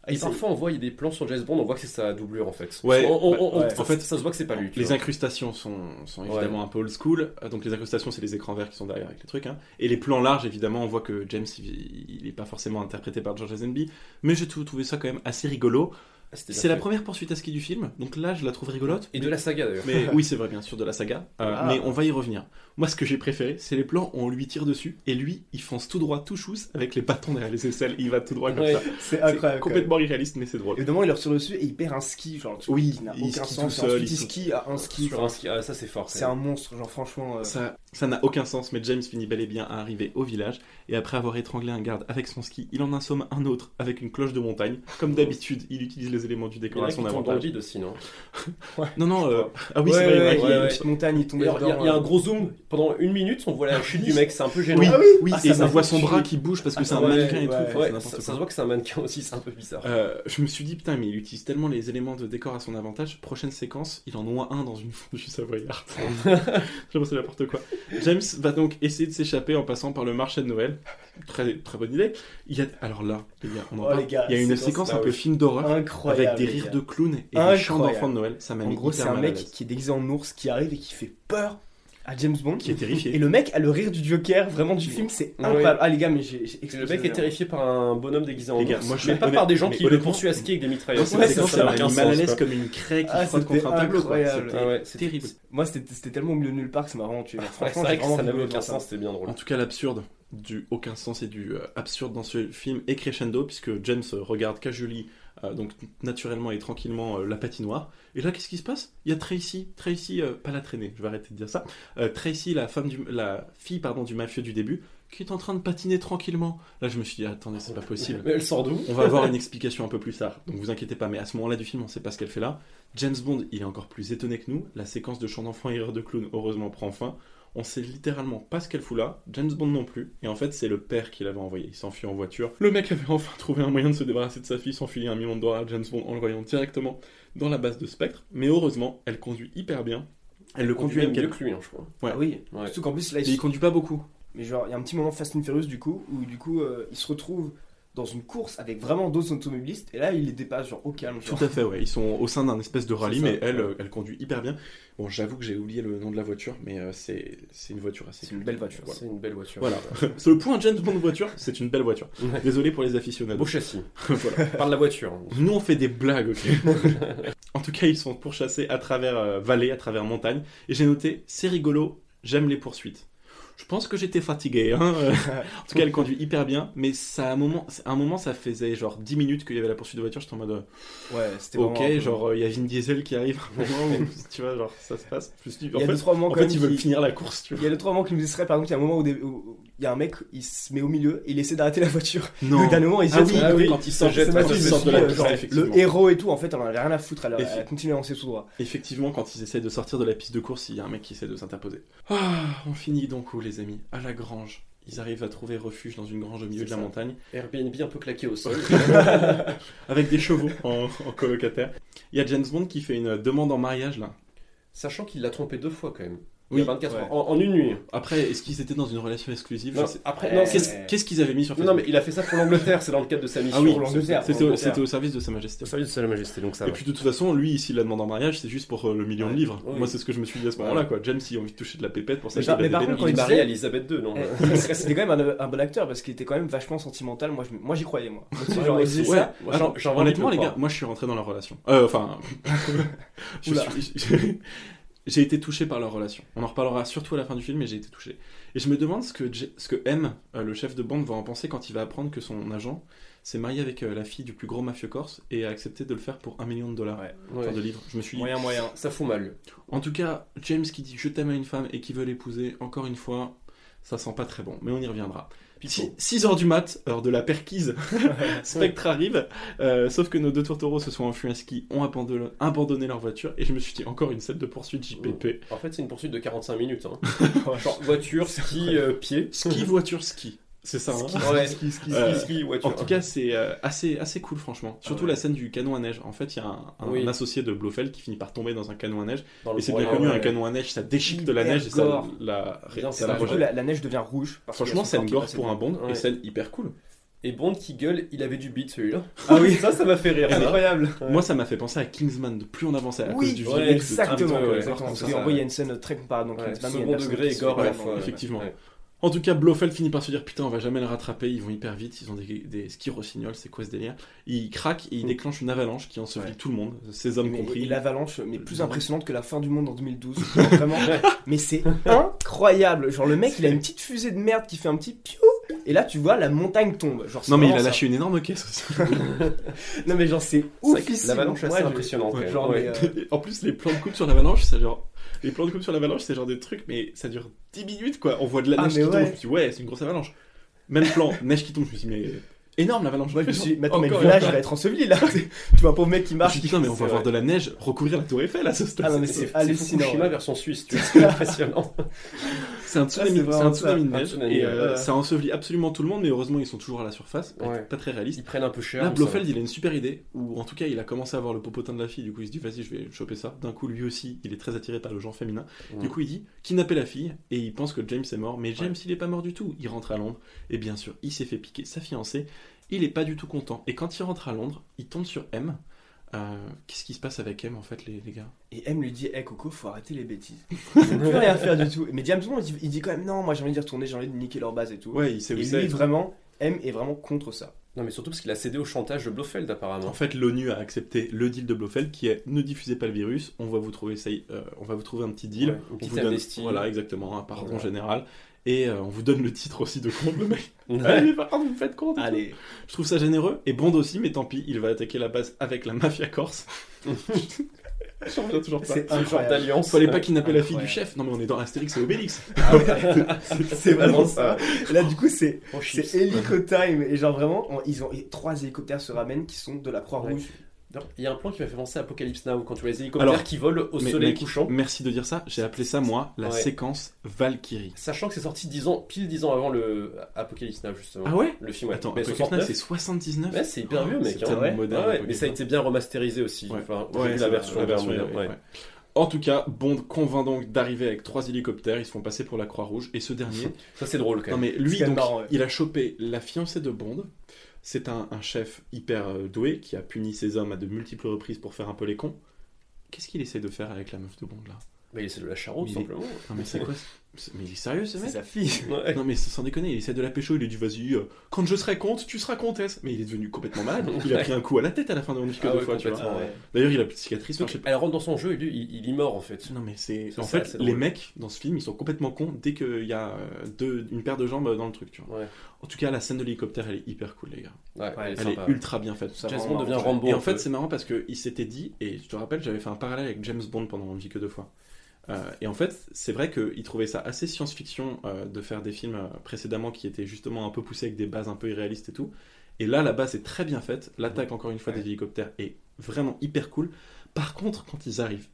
Et parfois, on voit, il y a des plans sur James Bond, on voit que c'est sa doublure en fait. Ouais, On- on- on- ouais. En fait, ça se voit que c'est pas lui. Les vois. incrustations sont, sont évidemment Ouais. un peu old school. Euh, Donc les incrustations, c'est les écrans verts qui sont derrière avec les trucs. Hein. Et les plans larges, évidemment, on voit que James, il il est pas forcément interprété par George Lazenby. Mais j'ai trouvé ça quand même assez rigolo. Ah, C'est la première poursuite à ski du film. Donc là, je la trouve rigolote. Et de la saga d'ailleurs. Mais (laughs) oui, c'est vrai, bien sûr, de la saga. Euh, Ah. Mais on va y revenir. Moi, ce que j'ai préféré, c'est les plans où on lui tire dessus et lui, il fonce tout droit, tout chousse, avec les bâtons derrière les aisselles. Il va tout droit comme Ouais. ça. C'est C'est incroyable. complètement irréaliste, mais c'est drôle. Moment, il leur tire dessus et il perd un ski, genre, tu- Oui, qui n'a il aucun sens. tout et seul, ensuite, il skie à un ski. Sur un ski, ah, ça c'est fort. C'est un monstre, genre, franchement. euh, Ça ça n'a aucun sens, mais James finit bel et bien à arriver au village, et après avoir étranglé un garde avec son ski, il en assomme un autre avec une cloche de montagne. Comme d'habitude, il utilise les éléments du Il y décor en à a qui son tombent dans le avantage. vide aussi, non (laughs) Non, non, euh, ah oui, ouais, c'est vrai, ouais, ouais, il y a une ouais. petite montagne, il tombe Il y, a, il y a- il y a un gros zoom, pendant une minute, on voit la chute du mec, c'est un peu gênant. Oui, Ah oui oui, Ah, et on voit son bras qui bouge parce que Ah, c'est un ouais, mannequin et tout. ça, se voit que c'est un mannequin aussi, c'est un peu bizarre. Euh, je me suis dit, putain, mais il utilise tellement les éléments de décor à son avantage. Prochaine séquence, il en noie un dans une fondue savoyarde. (laughs) je pense c'est n'importe quoi. James va donc essayer de s'échapper en passant par le marché de Noël. Très, très bonne idée. Il y a, alors là, les gars, on en Oh, parle. gars, il y a une séquence, un peu film d'horreur avec des rires de clowns et des Incroyable. chants d'enfants de Noël. Ça m'a En mis gros, c'est un mec qui est déguisé en ours qui arrive et qui fait peur à James Bond. Qui est terrifié. Et le mec a le rire du Joker, vraiment du film, c'est incroyable. Ah les gars, mais j'ai Le mec est terrifié par un bonhomme déguisé en Les gars, ours, moi, je mais suis pas par des gens qui le poursuivent à ski avec des Ouais, c'est c'est mal à sens, l'aise comme une craie qui Ah, frotte contre un tableau. Ah c'était- terrible. Moi, c'était tellement au milieu de nulle part que ça m'a vraiment tué. Franchement, c'est ça n'avait aucun sens, c'était bien drôle. En tout cas, l'absurde du aucun sens et du euh, absurde dans ce film est crescendo puisque James regarde casually, euh, donc naturellement et tranquillement euh, la patinoire. Et là, qu'est-ce qui se passe? Il y a Tracy, Tracy, euh, pas la traînée, je vais arrêter de dire ça. Tracy, la femme du, la fille pardon du mafieux du début, qui est en train de patiner tranquillement. Là, je me suis dit, attendez, c'est pas possible. Mais (laughs) elle sort d'où? On va avoir une explication un peu plus tard, donc vous inquiétez pas. Mais à ce moment-là du film, on sait pas ce qu'elle fait là. James Bond, il est encore plus étonné que nous. La séquence de chant d'enfant et erreur de clown, heureusement, prend fin. On sait littéralement pas ce qu'elle fout là. James Bond non plus. Et en fait, c'est le père qui l'avait envoyé. Il s'enfuit en voiture. Le mec avait enfin trouvé un moyen de se débarrasser de sa fille sans filer un million de dollars à James Bond en le voyant directement dans la base de Spectre. Mais heureusement, elle conduit hyper bien. Elle le conduit à même mieux que lui, hein, je crois. Ouais. Ah oui. Ouais. Surtout qu'en plus, là, Mais il conduit pas beaucoup. Mais genre, il y a un petit moment Fast and Furious du coup, où du coup, euh, il se retrouve dans une course avec vraiment d'autres automobilistes et là il les dépasse genre au calme. genre. Tout à fait, ouais. Ils sont au sein d'un espèce de rallye, C'est mais elle, euh, elle conduit hyper bien. Bon, j'avoue que j'ai oublié le nom de la voiture, mais euh, c'est c'est une voiture assez. C'est une belle voiture. C'est une belle voiture. Voilà. (laughs) Sur le point James Bond voiture, c'est une belle voiture. Désolé pour les Beau aficionados. châssis. (laughs) voilà. Parle de la voiture. Nous, on fait des blagues, ok (laughs) En tout cas, ils sont pourchassés à travers euh, vallées, à travers montagnes. Et j'ai noté, c'est rigolo, j'aime les poursuites. Je pense que j'étais fatigué. Hein (laughs) en tout cas, elle conduit hyper bien. Mais ça, à un moment, à un moment, ça faisait genre 10 minutes qu'il y avait la poursuite de voiture. J'étais en mode, Ouais, c'était ok, vraiment genre, il y a Vin Diesel qui arrive. à un moment où, (laughs) tu vois, genre, ça se passe. Je me suis dit, en Il y a fait, deux trois moments en quand fait même ils veulent qui- finir la course, tu Il vois. y a deux trois moments qui me distrait par exemple, il y a un moment où, des- où il y a un mec, il se met au milieu, il essaie d'arrêter la voiture. Non. (laughs) Donc d'un moment, il se Ah oui, le ah côté. oui, quand il Ça, s'en c'est jette, ma quand fille, il je sort me de la suis dit, piste, genre, effectivement. Le héros et tout, en fait, elle en avait rien à foutre, elle, elle a continué à avancer tout droit. Effectivement, quand ils essaient de sortir de la piste de course, il y a un mec qui essaie de s'interposer. Ah, on finit donc où, les amis? À la grange. Ils arrivent à trouver refuge dans une grange au milieu de la ça. montagne, Airbnb un peu claqué au sol. (laughs) avec des chevaux en, en colocataire. Il y a James Bond qui fait une demande en mariage là. Sachant qu'il l'a trompé deux fois quand même. Oui, il y a 24 ouais. heures. En, en une nuit. Après, est-ce qu'ils étaient dans une relation exclusive Non, après, Eh, non, Qu'est-ce qu'ils avaient mis sur non, Facebook mais il a fait ça pour l'Angleterre, c'est dans le cadre de sa mission. Ah oui, pour l'Angleterre. C'était pour au, l'Angleterre. c'était au service de Sa Majesté. Au service de Sa Majesté, donc ça Et va. puis de toute façon, lui, ici, la demande en mariage, c'est juste pour euh, le million de livres. Oui. Moi, c'est ce que je me suis dit à ce moment-là, quoi. James, il a envie de toucher de la pépette pour ça Mais mais par contre, Il est il marié à Elisabeth II, non (laughs) C'était quand même un, un bon acteur parce qu'il était quand même vachement sentimental. Moi, je- moi j'y croyais, moi. Honnêtement, les gars, moi je suis rentré dans leur relation. Euh, enfin, (laughs) je Oula. suis- j'ai- été touché par leur relation. On en reparlera surtout à la fin du film, mais j'ai été touché. Et je me demande ce que, ce que M, euh, le chef de bande, va en penser quand il va apprendre que son agent s'est marié avec euh, la fille du plus gros mafieux corse et a accepté de le faire pour un million de dollars. Ouais. Enfin, Ouais. de livres. Je me suis dit. Moyen, moyen. Ça fout mal. En tout cas, James qui dit je t'aime à une femme et qui veut l'épouser, encore une fois, ça sent pas très bon, mais on y reviendra. Pipo. 6 heures du mat, heure de la perquise, (laughs) Spectre arrive, euh, sauf que nos deux tourtereaux se sont enfuis à ski, ont abandonné, abandonné leur voiture, et je me suis dit encore une scène de poursuite JPP. En fait, c'est une poursuite de 45 minutes. Hein. (laughs) Genre voiture, ski, euh, pied. Ski, voiture, ski. C'est ça, hein Ouais. Ski, ski, ski. Euh, Ski, ski, voiture. En tout cas, c'est euh, assez, assez cool, franchement. Surtout ouais. la scène du canon à neige. En fait, il y a un, un Oui. associé de Blofeld qui finit par tomber dans un canon à neige. Dans Et c'est bien connu, ouais. un canon à neige, ça déchique de la neige et ça la, Bien, ça c'est la coup, neige devient rouge. parce Franchement, scène gore pour un. Bond et scène hyper cool. Et Bond qui gueule, il avait du beat celui-là. Ah oui, (laughs) Ça, ça m'a fait rire. ça. incroyable. Ouais. Moi, ça m'a fait penser à Kingsman de plus on avançait à Oui, cause du ouais, de Exactement, exactement. Ouais, Parce ça, qu'en vrai, il y a une scène très comparable. Donc, Ouais, Kingsman, il y a second degré et gore à la fois. effectivement. En tout cas, Blofeld finit par se dire putain, on va jamais le rattraper, ils vont hyper vite, ils ont des, des skis rossignols, c'est quoi ce délire? Il craque et il déclenche une avalanche qui ensevelit Ouais. tout le monde, ses hommes Mais- compris. L'avalanche, mais plus impressionnante que la fin du monde en 2012. (laughs) Genre, vraiment. mais c'est incroyable. Genre, le mec, il a une petite fusée de merde qui fait un petit piou. Et là, tu vois, la montagne tombe. Genre, c'est Non mais il a lâché une énorme caisse aussi. (laughs) Non, mais genre, c'est C'est ouf. L'avalanche est Moi, assez je- impressionnante. quand Ouais, même. genre, Ouais. mais, euh, (laughs) en plus, les plans de coupe sur l'avalanche, c'est genre. Les plans de coupe sur l'avalanche, c'est genre des trucs, mais ça dure 10 minutes quoi. On voit de la Ah, neige qui tombe, ouais. je me suis dit, ouais, c'est une grosse avalanche. Même plan, (laughs) neige qui tombe, je me suis dit, mais. Énorme l'avalanche. Moi, je me suis dit, mais attends, mais le village, va être enseveli là. (laughs) tu vois un pauvre mec qui Je me marche. suis dit, qui- non mais on va vrai. de la neige recouvrir la tour Eiffel à ce stade. Ah non, mais C'est- hallucinant. Fukushima ouais. version suisse, tu vois, (laughs) c'est impressionnant. C'est un tsunami, vraiment un tsunami de neige tsunami, et euh, ouais. ça ensevelit absolument tout le monde, mais heureusement ils sont toujours à la surface, Ouais. pas très réaliste. Ils prennent un peu cher. Là, Blofeld, il a une super idée, ou en tout cas, il a commencé à voir le popotin de la fille, du coup, il se dit, vas-y, je vais choper ça. D'un coup, lui aussi, il est très attiré par le genre féminin. Du coup, il dit, kidnapper la fille, et il pense que James est mort, mais James, Ouais. il est pas mort du tout. Il rentre à Londres, et bien sûr, il s'est fait piquer sa fiancée, il est pas du tout content. Et quand il rentre à Londres, il tombe sur M. Euh, Qu'est-ce qui se passe avec M, en fait, les, les gars? Et M lui dit, hé Coco, faut arrêter les bêtises. (laughs) Faut plus rien faire du tout. Mais James Bond, il dit- il dit quand même, non, moi j'ai envie d'y retourner, j'ai envie de niquer leur base et tout. Ouais, il sait où Et lui, vraiment, M est vraiment contre ça. Non, mais surtout parce qu'il a cédé au chantage de Blofeld, apparemment. En fait, l'ONU a accepté le deal de Blofeld qui est ne diffusez pas le virus, on va vous trouver, ça y- euh, on va vous trouver un petit deal. Ouais, on vous donne, voilà, exactement, un pardon général. Et euh, on vous donne le titre aussi de compte, le mec. Ouais. Allez, par contre, vous me faites compte. tout. Allez. Je trouve ça généreux et Bond aussi, mais tant pis, il va attaquer la base avec la mafia corse. (laughs) J'en reviens toujours pas. C'est Ce genre d'alliance. Fallait pas kidnapper la fille du chef. Non mais on est dans Astérix et Obélix. (laughs) C'est vraiment ça. Et là, du coup, c'est Oh, hélico time. Et genre, vraiment, on- ils ont, et trois hélicoptères se ramènent qui sont de la Croix-Rouge. Il y a un plan qui m'a fait penser à Apocalypse Now quand tu vois les hélicoptères Alors, qui volent au Mais, soleil mec, couchant. Merci de dire ça. J'ai appelé ça moi la Ouais. séquence Valkyrie. Sachant que c'est sorti 10 ans, pile 10 ans avant le Apocalypse Now, justement. Ah ouais Le film, ouais. Attends, mais Apocalypse Now, 69. c'est 79. Ouais, c'est hyper vieux, Oh, mec. C'est hein. tellement ouais. moderne. Mais ça a été bien remasterisé aussi. Enfin, la version, la moderne. En tout cas, Bond convainc donc d'arriver avec trois hélicoptères. Ils se font passer pour la Croix-Rouge. Et ce dernier, Ça, c'est drôle quand non même. mais lui, donc, marrant, ouais. il a chopé la fiancée de Bond. C'est un, un chef hyper euh, doué qui a puni ses hommes à de multiples reprises pour faire un peu les cons. Qu'est-ce qu'il essaie de faire avec la meuf de Bond là? Mais il essaie de la charroute, simplement. Non mais c'est quoi Mais il est sérieux ce C'est mec sa fille. (laughs) Ouais. Non mais sans déconner, il essaie de la pécho, il lui dit vas-y, euh, quand je serai comte, tu seras comtesse. Mais il est devenu complètement malade. Il a pris un coup à la tête à la fin de On ne vit que Ah deux ouais, fois, tu vois. ouais. D'ailleurs, il a plus de cicatrices. enfin, Donc, elle rentre dans son jeu et lui, il, il y mord en fait. Non mais c'est C'est en ça, fait c'est les drôle. mecs dans ce film ils sont complètement cons dès qu'il y a euh, deux, une paire de jambes dans le truc tu vois. En tout cas la scène de l'hélicoptère elle est hyper cool les gars. Elle est Elle est ultra bien faite. Ça James Bond devient Rambo. Et en fait c'est marrant parce qu'il s'était dit et je te rappelle j'avais fait un parallèle avec James Bond pendant vit que deux fois. Euh, et en fait c'est vrai qu'il trouvait ça assez science-fiction euh, de faire des films euh, précédemment qui étaient justement un peu poussés avec des bases un peu irréalistes et tout. Et là la base est très bien faite. L'attaque encore une fois Ouais. des hélicoptères est vraiment hyper cool. Par contre quand ils arrivent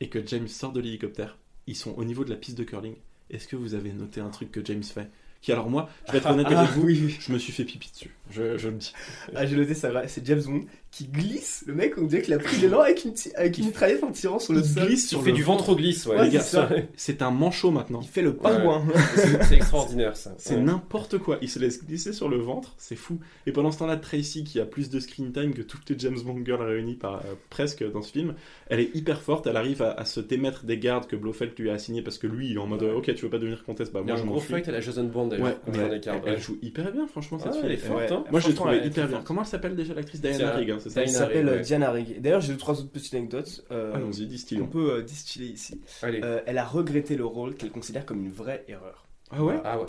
et que James sort de l'hélicoptère, ils sont au niveau de la piste de curling. Est-ce que vous avez noté un truc que James fait? Qui alors moi, je vais être (laughs) honnête Ah, avec vous, oui, je me suis fait pipi dessus. Je, je le dis. Ah, j'ai noté ça, c'est James Bond qui glisse. Le mec, on dirait qu'il a pris l'élan avec une, avec une mitraillette en tirant sur le Il sol. glisse Il sur fait le du ventre glisse, ouais. Ouais, Les gars, c'est ça. C'est un manchot maintenant. Il fait le pingouin. C'est c'est extraordinaire ça. C'est Ouais. n'importe quoi. Il se laisse glisser sur le ventre, c'est fou. Et pendant ce temps-là, Tracy, qui a plus de screen time que toutes les James Bond girls réunies par, euh, presque dans ce film, elle est hyper forte. Elle arrive à, à se démettre des gardes que Blofeld lui a assignés parce que lui, il est en mode Ouais. Ok, tu veux pas devenir comtesse? Bah, Il a moi, un je m'en fous. à la Jason Bond d'ailleurs. Ouais, ouais. Elle, ouais. elle joue hyper bien, franchement, cette Ah, fille. elle est forte, Ouais. hein. Moi, je l'ai elle est hyper bien. Comment elle s'appelle déjà l'actrice? Diana Diana- Elle s'appelle euh, ouais. Diana Rigg. D'ailleurs, j'ai deux, trois autres petites anecdotes euh, Allons-y, distillons. qu'on peut euh, distiller ici. Allez. Euh, elle a regretté le rôle qu'elle considère comme une vraie erreur. Ah ouais Ah ouais.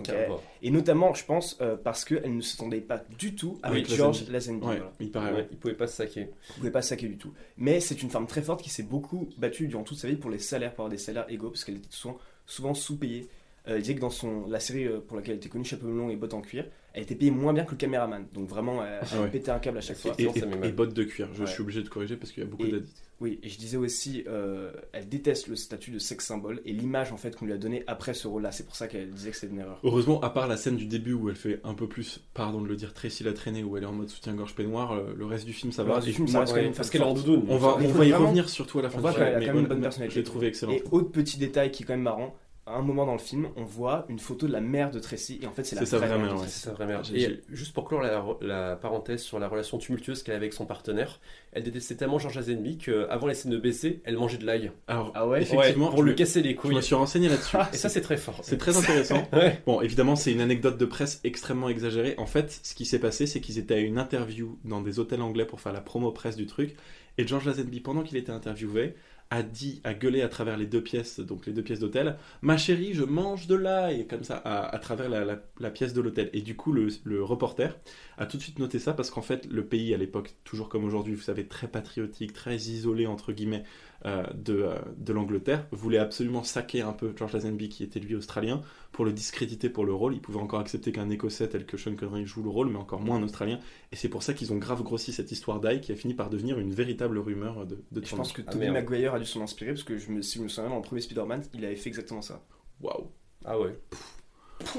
Et notamment, je pense, euh, parce qu'elle ne s'entendait pas du tout avec George Lazenby. Lazenby. Ouais, voilà. il paraît. ouais. Il pouvait pas se saquer. Elle pouvait pas se saquer du tout. Mais c'est une femme très forte qui s'est beaucoup battue durant toute sa vie pour les salaires, pour avoir des salaires égaux, parce qu'elle était souvent, souvent sous-payée. Euh, elle disait que dans son, la série pour laquelle elle était connue, Chapeau melon et bottes en cuir, elle était payée moins bien que le caméraman. Donc vraiment, elle, elle Ah ouais. pétait un câble à chaque fois. Et, et- et bottes de cuir. Je Ouais. suis obligé de corriger parce qu'il y a beaucoup d'adits. Oui, et je disais aussi, euh, elle déteste le statut de sex symbole et l'image en fait qu'on lui a donnée après ce rôle-là. C'est pour ça qu'elle disait que c'était une erreur. Heureusement, à part la scène du début où elle fait un peu plus, pardon de le dire, Tracy la traînée, où elle est en mode soutien-gorge peignoir, le, le reste du film ça Le va. reste du film, ça moi, reste quand même une parce qu'elle est en doudoune. on va, on va y vraiment- revenir surtout à la fin on du voit film. qu'elle a quand même une bonne personnalité. Je l'ai trouvé excellente. Et autre petit détail qui est quand même marrant, à un moment dans le film, on voit une photo de la mère de Tracy et en fait c'est la vraie vraie mère ouais. C'est sa vraie mère. Et juste pour clore la, la parenthèse sur la relation tumultueuse qu'elle avait avec son partenaire, elle détestait tellement George Lazenby qu'avant les scènes de baiser, elle mangeait de l'ail. Alors, Ah ouais effectivement, Ouais, pour je lui me- casser les je couilles. me suis renseigné là-dessus. (laughs) Et ça, c'est très fort. C'est très intéressant. (laughs) Ouais. Bon, évidemment, c'est une anecdote de presse extrêmement exagérée. En fait, ce qui s'est passé, c'est qu'ils étaient à une interview dans des hôtels anglais pour faire la promo presse du truc. Et George Lazenby, pendant qu'il était interviewé, a dit, a gueulé à travers les deux pièces, donc les deux pièces d'hôtel, ma chérie, je mange de l'ail, comme ça, à, à travers la, la- pièce de l'hôtel. Et du coup, le, le reporter a tout de suite noté ça parce qu'en fait, le pays à l'époque, toujours comme aujourd'hui, vous savez, très patriotique, très isolé entre guillemets de, euh, de l'Angleterre, voulait absolument saquer un peu George Lazenby, qui était lui australien, pour le discréditer pour le rôle. Il pouvait encore accepter qu'un Écossais tel que Sean Connery joue le rôle, mais encore moins un Australien. Et c'est pour ça qu'ils ont grave grossi cette histoire d'ail qui a fini par devenir une véritable rumeur de, de Je pense que Ah, Tobey. Maguire a dû s'en inspirer parce que je me, si je me souviens, dans le premier Spider-Man, il avait fait exactement ça. Waouh Ah ouais.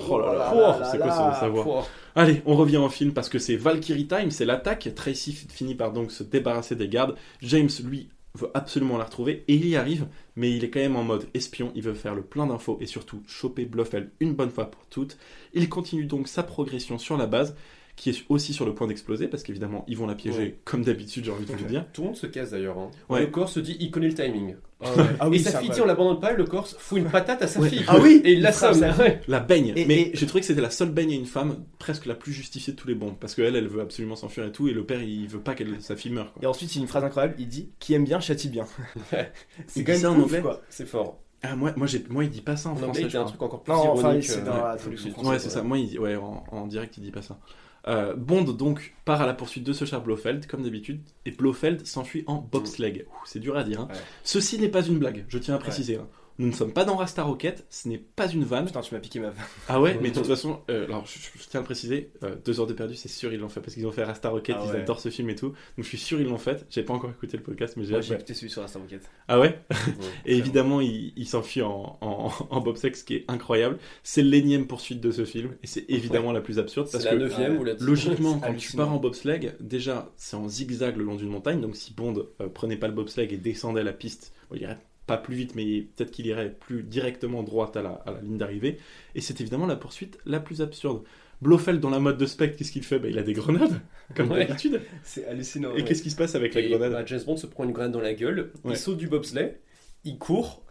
Oh là là, oh, c'est quoi ce- sa voix Pouah. Allez, on revient au film parce que c'est Valkyrie Time, c'est l'attaque. Tracy finit par donc se débarrasser des gardes. James, lui, veut absolument la retrouver et il y arrive, mais il est quand même en mode espion. Il veut faire le plein d'infos et surtout choper Blofeld une bonne fois pour toutes. Il continue donc sa progression sur la base, qui est aussi sur le point d'exploser parce qu'évidemment, ils vont la piéger Ouais. comme d'habitude, j'ai envie de vous le dire. Tout le monde se casse d'ailleurs. hein. Ouais. Le corps se dit, il connaît le timing. Ah et oui, sa c'est fille dit, on l'abandonne pas, et le corps fout une patate à sa Ouais. fille. Ah oui Et il frappe l'assomme. La baigne. Et- mais et- j'ai trouvé que c'était la seule baigne à une femme presque la plus justifiée de tous les bons. Parce qu'elle, elle veut absolument s'enfuir et tout. Et le père, il veut pas que sa fille meure. quoi. Et ensuite, il y a une phrase incroyable, il dit Qui aime bien châtie bien. (laughs) c'est quand dit ça même en ouf, anglais quoi. C'est fort. Ah, moi, moi, j'ai- moi, il dit pas ça en En français. il a un crois. truc encore plus Non, enfin, ironique. c'est euh, dans la ouais, traduction plus- française. Ouais, c'est ça. Moi, il dit, ouais, en, en direct, il dit pas ça. Euh, Bond donc part à la poursuite de ce cher Blofeld, comme d'habitude, et Blofeld s'enfuit en bobsleigh. C'est dur à dire. hein. Ouais. Ceci n'est pas une blague, je tiens à préciser. hein. Nous ne sommes pas dans Rasta Rocket, ce n'est pas une vanne. Putain, tu m'as piqué ma Ah ouais, mais de toute façon, euh, alors je, je tiens à le préciser, euh, deux heures de perdu, c'est sûr ils l'ont fait parce qu'ils ont fait Rasta Rocket, Ah ils ouais. adorent ce film et tout. Donc je suis sûr ils l'ont fait. J'ai pas encore écouté le podcast, mais j'ai j'ai écouté celui sur Instant Rocket. Ah ouais? Ouais. (laughs) Et évidemment, il, il s'enfuit en, en, (laughs) en bobsleigh, ce qui est incroyable. C'est l'énième poursuite de ce film, et c'est évidemment la plus absurde parce la que neuvième ouais, ou la Logiquement, quand tu pars en bobsleigh, déjà, c'est en zigzag le long d'une montagne. Donc, si Bond euh, prenait pas le bobsleigh et descendait la piste, il irait pas plus vite, mais peut-être qu'il irait plus directement droit à la, à la ligne d'arrivée. Et c'est évidemment la poursuite la plus absurde. Blofeld dans la mode de Spectre, qu'est-ce qu'il fait? Bah, Il a des grenades, (laughs) comme Ouais. d'habitude. C'est hallucinant. Et ouais. qu'est-ce qui se passe avec la grenade? bah, James Bond se prend une grenade dans la gueule, Ouais. il saute du bobsleigh, il court,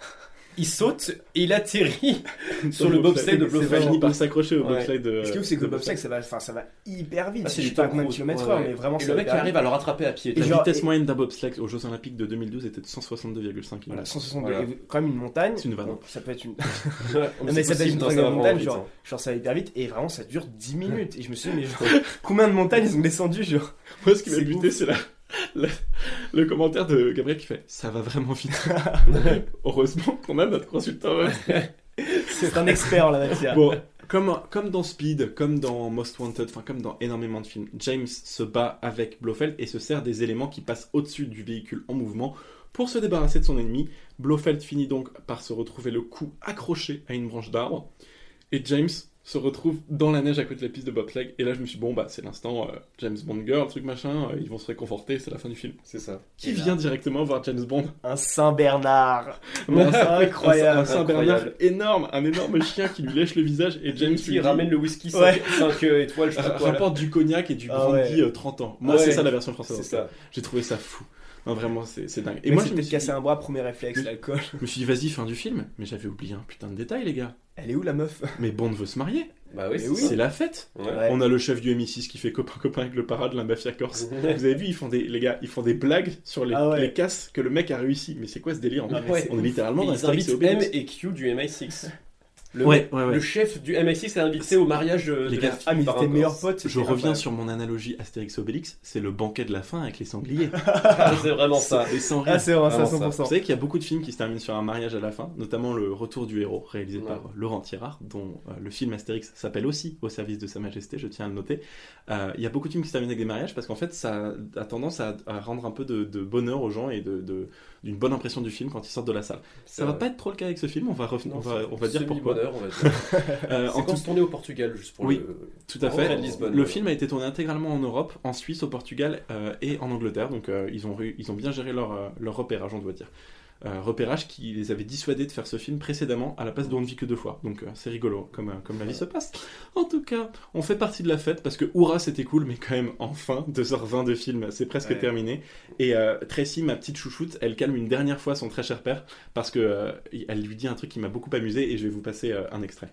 il saute et il atterrit (laughs) sur le bobsleigh de C'est Il Blofeld. finit par s'accrocher au bobsleigh de. Ce qui est ouf, c'est que le bobsleigh, ça va, enfin, ça va hyper vite. Ah, c'est du sais pas combien de kilomètres mais vraiment, Et le mec hyper arrive à le rattraper à pied. Et La vitesse moyenne d'un bobsleigh aux Jeux Olympiques de 2012 était de 162,5 km. Voilà, 162. Voilà. Et quand même une montagne. C'est une vanne. ça peut être une. (laughs) Mais ça peut être une montagne, genre, hein. genre ça va hyper vite. Et vraiment, ça dure 10 minutes. Et je me suis dit, mais genre, (laughs) combien de montagnes ils ont descendu genre? Moi, ce qui m'a buté, c'est la, (laughs) le commentaire de Gabriel qui fait Ça va vraiment vite. (laughs) Heureusement qu'on a notre consultant. C'est un expert en la matière. Bon, comme, comme dans Speed, comme dans Most Wanted, enfin comme dans énormément de films, James se bat avec Blofeld et se sert des éléments qui passent au-dessus du véhicule en mouvement pour se débarrasser de son ennemi. Blofeld finit donc par se retrouver le cou accroché à une branche d'arbre et James se retrouve dans la neige à côté de la piste de bobsleigh. Et là, je me suis dit, bon, bah, c'est l'instant euh, James Bond Girl, truc machin, euh, ils vont se réconforter, c'est la fin du film. C'est ça. Qui Et là- vient directement voir James Bond? Un Saint-Bernard. Un Saint- (laughs) Incroyable. Un Saint-Bernard Incroyable. énorme, un énorme chien qui lui lèche le visage et James qui ramène le whisky 5, Ouais. étoiles, je sais pas Euh, quoi. là. rapporte du cognac et du Ah brandy ouais. euh, 30 ans. Moi, Ouais. c'est ça la version française. C'est ça. J'ai trouvé ça fou. Non, vraiment, c'est c'est dingue. Et moi, je me, suis cassé dit, un bras, premier réflexe, l'alcool. je me suis dit, vas-y, fin du film. Mais j'avais oublié un putain de détail, les gars. Elle est où la meuf? Mais Bond veut se marier. Bah oui, Mais c'est oui. ça. C'est la fête. Ouais. On a le chef du MI6 qui fait copain-copain avec le parade, la mafia corse. (laughs) Vous avez vu, ils font des, les gars, ils font des blagues sur les, Ah ouais. les casses que le mec a réussi. Mais c'est quoi ce délire en Ah, Ouais. On est littéralement dans ils Astérix invitent et M et Q du MI6. Le, Ouais, ouais, ouais. le chef du MI6 est invité au mariage euh, Les de gars, par meilleurs potes. Je reviens sur mon analogie Astérix et Obélix, c'est le banquet de la fin avec les sangliers. (laughs) Ah, c'est vraiment ça. Sans Ah, c'est ça, Vraiment ça. 100%. Vous savez qu'il y a beaucoup de films qui se terminent sur un mariage à la fin, notamment Le Retour du héros, réalisé Ouais. par euh, Laurent Tirard, dont euh, le film Astérix s'appelle aussi Au service de Sa Majesté, je tiens à le noter. Euh, Il y a beaucoup de films qui se terminent avec des mariages parce qu'en fait, ça a tendance à, à rendre un peu de, de bonheur aux gens et de, de- d'une bonne impression du film quand ils sortent de la salle. Ça va pas être trop le cas avec ce film, on va, on va, on va dire pourquoi. Bonheur, on va dire. (laughs) Euh, en quand tout, se tourner au Portugal, juste pour Oui. le. tout à fait. Lisbonne, le ouais. film a été tourné intégralement en Europe, en Suisse, au Portugal euh, et en Angleterre, donc euh, ils, ont, ils ont bien géré leur, leur repérage, on doit dire. Euh, repérage qui les avait dissuadés de faire ce film précédemment à la place d'On ne vit que deux fois. Donc euh, c'est rigolo comme, euh, comme la vie se passe. En tout cas, on fait partie de la fête parce que Oura c'était cool, mais quand même enfin (laughs) 2h20 de film, c'est presque Ouais. terminé. Et euh, Tracy, ma petite chouchoute, elle calme une dernière fois son très cher père parce que elle lui dit un truc qui m'a beaucoup amusé et je vais vous passer un extrait.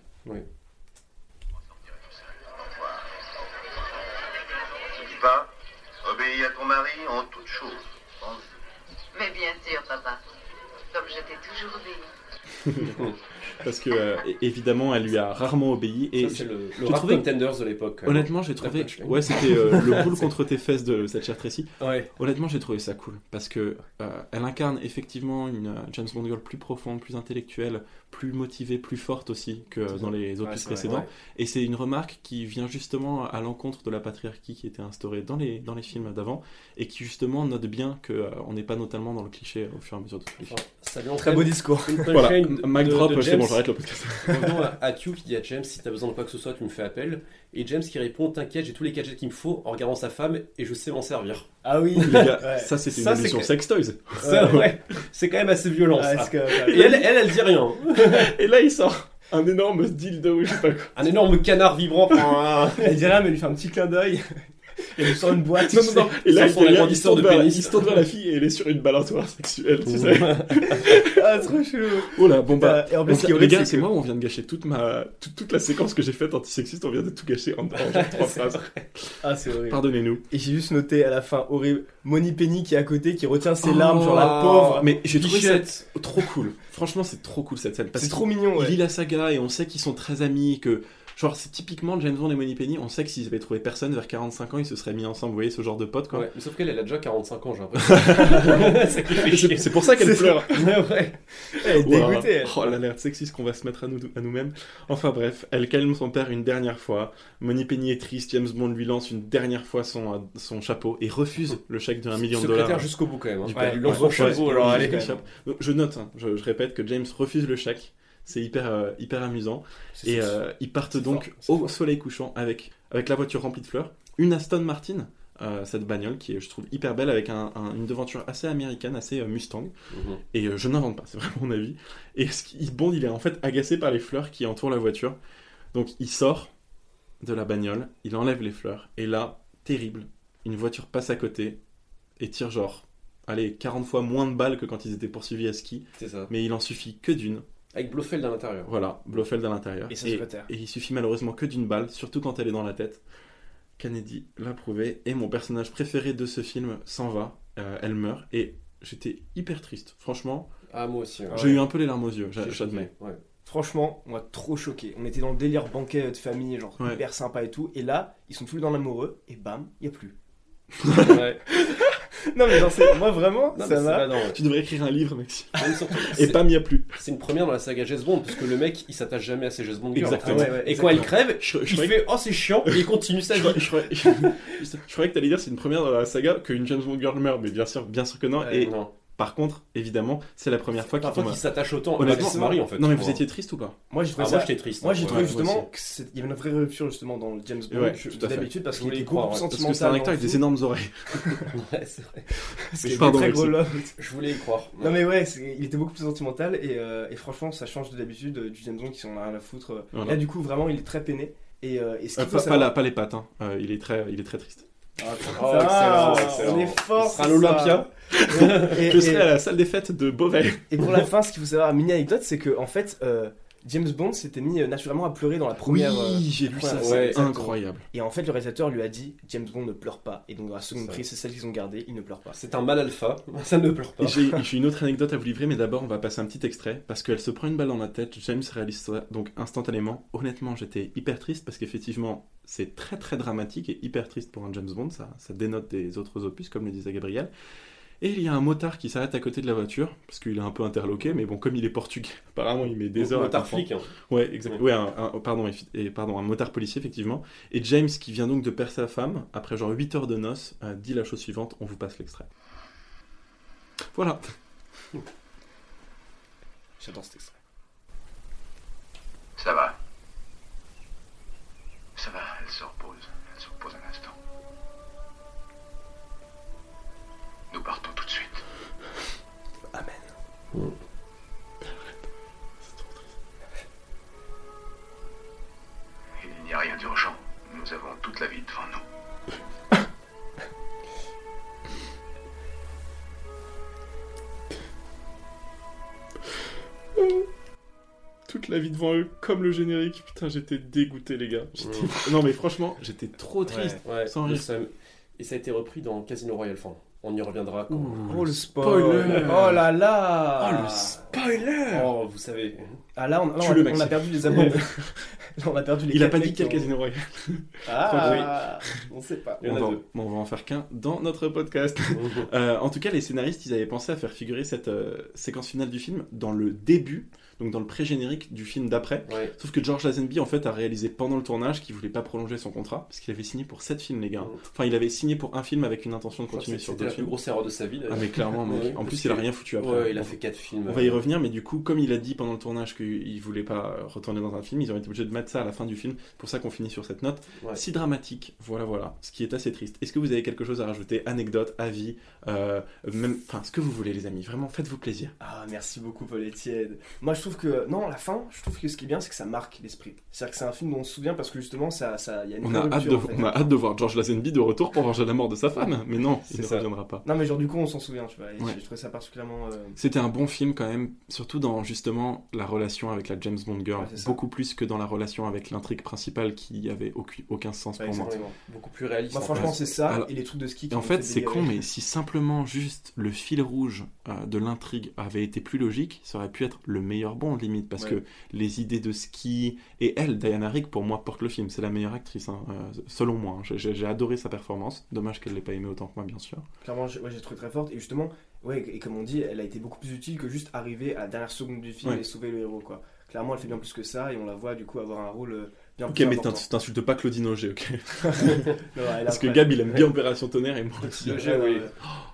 (laughs) Parce que euh, évidemment, elle lui a rarement obéi et Ça, c'est le, j'ai le rap trouvé- contenders de l'époque. même. Honnêtement, j'ai trouvé. Ouais, c'était euh, le (laughs) boule contre tes fesses de cette chère Tracy. Ouais. Honnêtement, j'ai trouvé ça cool parce que euh, elle incarne effectivement une James Bond girl plus profonde, plus intellectuelle, plus motivée, plus forte aussi que dans les opus Ouais, vrai, précédents. ouais. Et c'est une remarque qui vient justement à l'encontre de la patriarchie qui était instaurée dans les dans les films d'avant et qui justement note bien que euh, on n'est pas notamment dans le cliché au fur et à mesure de tous les films. Enfin, ça lui Très beau discours. (laughs) Voilà, mic drop, c'est bon, j'arrête le podcast. (laughs) À, à Q qui dit à James si t'as besoin de quoi que ce soit, tu me fais appel. Et James qui répond T'inquiète, j'ai tous les gadgets qu'il me faut en regardant sa femme et je sais m'en servir. Ah oui. Les gars, Ouais. ça une c'est allusion que- sex toys. Ça, ouais, c'est quand même assez violent ça. Et elle, elle, elle dit rien. (laughs) Et là, il sort un énorme dildo, je sais pas quoi. Un énorme canard vibrant. (laughs) Elle dit rien, mais elle lui fait un petit clin d'œil. Et sort une boîte. Non, non, non. Et là, il, il, se de pénis. il se tourne vers la fille et elle est sur une balançoire sexuelle, tu sais. Ah, trop chelou. Oh là, bon bah. Et en plus, les gars, c'est moi où on vient de gâcher toute ma toute, toute la séquence que j'ai faite antisexiste, on vient de tout gâcher en, en genre trois (laughs) phrases. Ah, c'est horrible. Pardonnez-nous. Et j'ai juste noté à la fin, horrible, Moni Penny qui est à côté, qui retient ses larmes, genre la pauvre. Mais j'ai trouvé ça Bichette. trop cool. Franchement, c'est trop cool cette scène. Parce C'est trop mignon, Il lit la saga et on sait qu'ils sont très amis, que genre c'est typiquement James Bond et Money Penny. On sait que s'ils avaient trouvé personne vers 45 ans, ils se seraient mis ensemble. Vous voyez ce genre de potes quoi. Ouais, mais sauf qu'elle, elle a déjà 45 ans, j'ai l'impression. (laughs) C'est pour ça qu'elle pleure. (laughs) ouais. Elle est dégoûtée. elle. Oh l'alerte sexiste qu'on va se mettre à nous à nous-mêmes. Enfin bref, elle calme son père une dernière fois. Money Penny est triste. James Bond lui lance une dernière fois son son chapeau et refuse (laughs) le chèque de 1 million de dollars. jusqu'au bout quand même. hein. Ouais, il lance son chapeau, alors allez. je note, hein, je, je répète que James refuse le chèque. C'est hyper, euh, hyper amusant. Et euh, ils partent donc fort, au fort. soleil couchant avec, avec la voiture remplie de fleurs, une Aston Martin euh, cette bagnole qui est, je trouve, hyper belle avec un- un- une devanture assez américaine, assez euh, Mustang. Mhm. Et euh, je n'invente pas, (laughs) c'est vraiment mon avis. Et ce qui- Bond, il est en fait agacé par les fleurs qui entourent la voiture. Donc il sort de la bagnole, il enlève les fleurs, et là, terrible, une voiture passe à côté et tire genre, allez, 40 fois moins de balles que quand ils étaient poursuivis à ski, ça. mais il en suffit que d'une. Avec Blofeld à l'intérieur. Voilà, Blofeld à l'intérieur. Et et, il suffit malheureusement que d'une balle, surtout quand elle est dans la tête. Kennedy l'a prouvé, et mon personnage préféré de ce film s'en va, euh, elle meurt, et j'étais hyper triste. Franchement, Ah, moi aussi. ouais. j'ai eu un peu les larmes aux yeux, j'admets. ouais. Franchement, on m'a trop choqué. On était dans le délire banquet de famille, genre Ouais. hyper sympa et tout. Et là, ils sont tous dans l'amoureux, et bam, il y a plus. Ouais. (laughs) (laughs) Non, mais genre, c'est- moi vraiment, Non, ça pas- non, Tu devrais écrire un livre, mec. (laughs) surtout, Et pas m'y a plus. C'est une première dans la saga James Bond, parce que le mec, il s'attache jamais à ses James Bond girls. Exactement. Ah ouais, ouais, et quand il crève, Je, je il fait Oh, c'est chiant, et il continue sa je vie. croyais- je croyais- (laughs) je croyais que t'allais dire c'est une première dans la saga qu'une James Bond girl meurt, mais bien sûr, bien sûr que non. Ouais, et Non. Par contre, évidemment, c'est la première fois qu'il tombe. qu'il s'attache autant, Honnêtement, se marie en fait. Non, mais vous moi. étiez triste ou pas Moi, j'ai Ah, trouvé moi ça. j'étais triste. Moi, j'ai trouvé Ouais, moi justement aussi. que c'est- il y avait une vraie rupture justement dans le James Bond Ouais, que- tout à fait. d'habitude parce qu'il était beaucoup plus ouais. Parce que sentimental. c'est un acteur avec des énormes oreilles. (laughs) Ouais, c'est vrai. Pardon, était très gros love. Je voulais y croire. Non mais ouais, c'est- il était beaucoup plus sentimental et, euh, et franchement ça change de d'habitude euh, du James Bond qui sont rien à foutre. Voilà. Là du coup vraiment il est très peiné et, euh, et ce Euh, qu'il faut pas, pas savoir- la- pas les pattes, hein. Euh, il, est très, il est très triste. Oh, Ah, excellent, excellent. On est fort. Il sera à c'est l'Olympia. et, Je serai et- à la salle des fêtes de Beauvais. et pour la fin, ce qu'il faut savoir, mini anecdote, c'est que en fait euh, James Bond s'était mis euh, naturellement à pleurer dans la première. euh, j'ai lu ça, c'est incroyable. Et en fait le réalisateur lui a dit James Bond ne pleure pas et donc dans la seconde prise c'est celle qu'ils ont gardée, il ne pleure pas. C'est un mal alpha, (laughs) ça ne pleure pas. J'ai une autre anecdote à vous livrer, mais d'abord on va passer un petit extrait parce qu'elle se prend une balle dans la tête. James réalise ça donc instantanément. Honnêtement, j'étais hyper triste parce qu'effectivement, c'est très très dramatique et hyper triste pour un James Bond. Ça, ça dénote des autres opus, comme le disait Gabriel. Et il y a un motard qui s'arrête à côté de la voiture parce qu'il est un peu interloqué, mais bon, comme il est portugais, (laughs) apparemment il met des heures à Motard comprendre. flic. hein. Ouais, exactement. Ouais, un, un- pardon, et, pardon, un motard policier, effectivement. Et James, qui vient donc de perdre sa femme, après genre 8 heures de noces, euh, dit la chose suivante on vous passe l'extrait. Voilà. J'adore cet extrait. Il n'y a rien d'urgent. Nous avons toute la vie devant nous. Toute la vie devant eux, comme le générique. Putain, j'étais dégoûté, les gars. Non, mais franchement, j'étais trop triste. Ouais, Sans rire. Et ça a été repris dans Casino Royale. Enfin, on y reviendra quand. Oh le spoil. spoiler. Oh là là Oh, le spoiler Oh, vous savez. Ah là, on, là, Tue on, le a, Maxime. on a perdu les abonnés. (laughs) Là, on a perdu les Il a pas dit quel Casino Royale. Ah, on sait pas. Il y en on, a va, deux. bon, on va en faire qu'un dans notre podcast. (laughs) Euh, en tout cas, les scénaristes, ils avaient pensé à faire figurer cette euh, séquence finale du film dans le début, donc dans le pré-générique du film d'après. Ouais. Sauf que George Lazenby, en fait, a réalisé pendant le tournage qu'il voulait pas prolonger son contrat, parce qu'il avait signé pour 7 films, les gars. Enfin, il avait signé pour un film avec une intention de continuer sur C'était d'autres la plus films. grosse erreur de sa vie. Ah, mais clairement, mec. Ouais, en plus, il a rien foutu après. Ouais, il a fait 4 films. On va y revenir, mais du coup, comme il a dit pendant le tournage qu'il voulait pas retourner dans un film, ils ont été obligés de mettre ça à la fin du film. C'est pour ça qu'on finit sur cette note Ouais. si dramatique. Voilà, voilà. Ce qui est assez triste. Est-ce que vous avez quelque chose à rajouter? Anecdote, avis, euh, même, enfin, ce que vous voulez, les amis. Vraiment, faites-vous plaisir. Ah, merci beaucoup, Paul Etienne. Moi, je trouve que. Non, la fin, je trouve que ce qui est bien, c'est que ça marque l'esprit. C'est-à-dire que c'est un film dont on se souvient parce que justement, ça, ça, il y a une On a, hâte rupture, de, en fait. on a hâte de voir George Lazenby de retour pour venger la mort de sa femme. Mais non, il C'est ne ça. reviendra pas. Non, mais genre, du coup, on s'en souvient, tu vois. Et Ouais. je trouvais ça particulièrement. euh, C'était un bon film quand même, surtout dans justement la relation avec la James Bond girl, Ouais, beaucoup plus que dans la relation avec l'intrigue principale qui avait aucun, aucun sens Ouais, pour moi. Beaucoup plus réaliste. Moi, en franchement, c'est ça. Alors- et les trucs de ski. qui en fait, c'est con, mais si simplement juste le fil rouge euh, de l'intrigue avait été plus logique, ça aurait pu être le meilleur Bond limite, parce Ouais. que les idées de ski et elle, Diana Rigg, pour moi porte le film. C'est la meilleure actrice, hein, euh, selon moi. hein. J'ai- adoré sa performance. Dommage qu'elle l'ait pas aimé autant que moi, bien sûr. Clairement, j'ai ouais, j'ai trouvé très forte. Et justement, ouais, et comme on dit, elle a été beaucoup plus utile que juste arriver à la dernière seconde du film Ouais. et sauver le héros, quoi. Clairement, elle fait bien plus que ça et on la voit du coup avoir un rôle euh, bien Ok, plus mais t'insultes pas Claudine Auger, ok (laughs) Non, (laughs) Parce que Gab, il aime bien Opération Tonnerre et moi aussi. Auger, ouais, oui. ouais.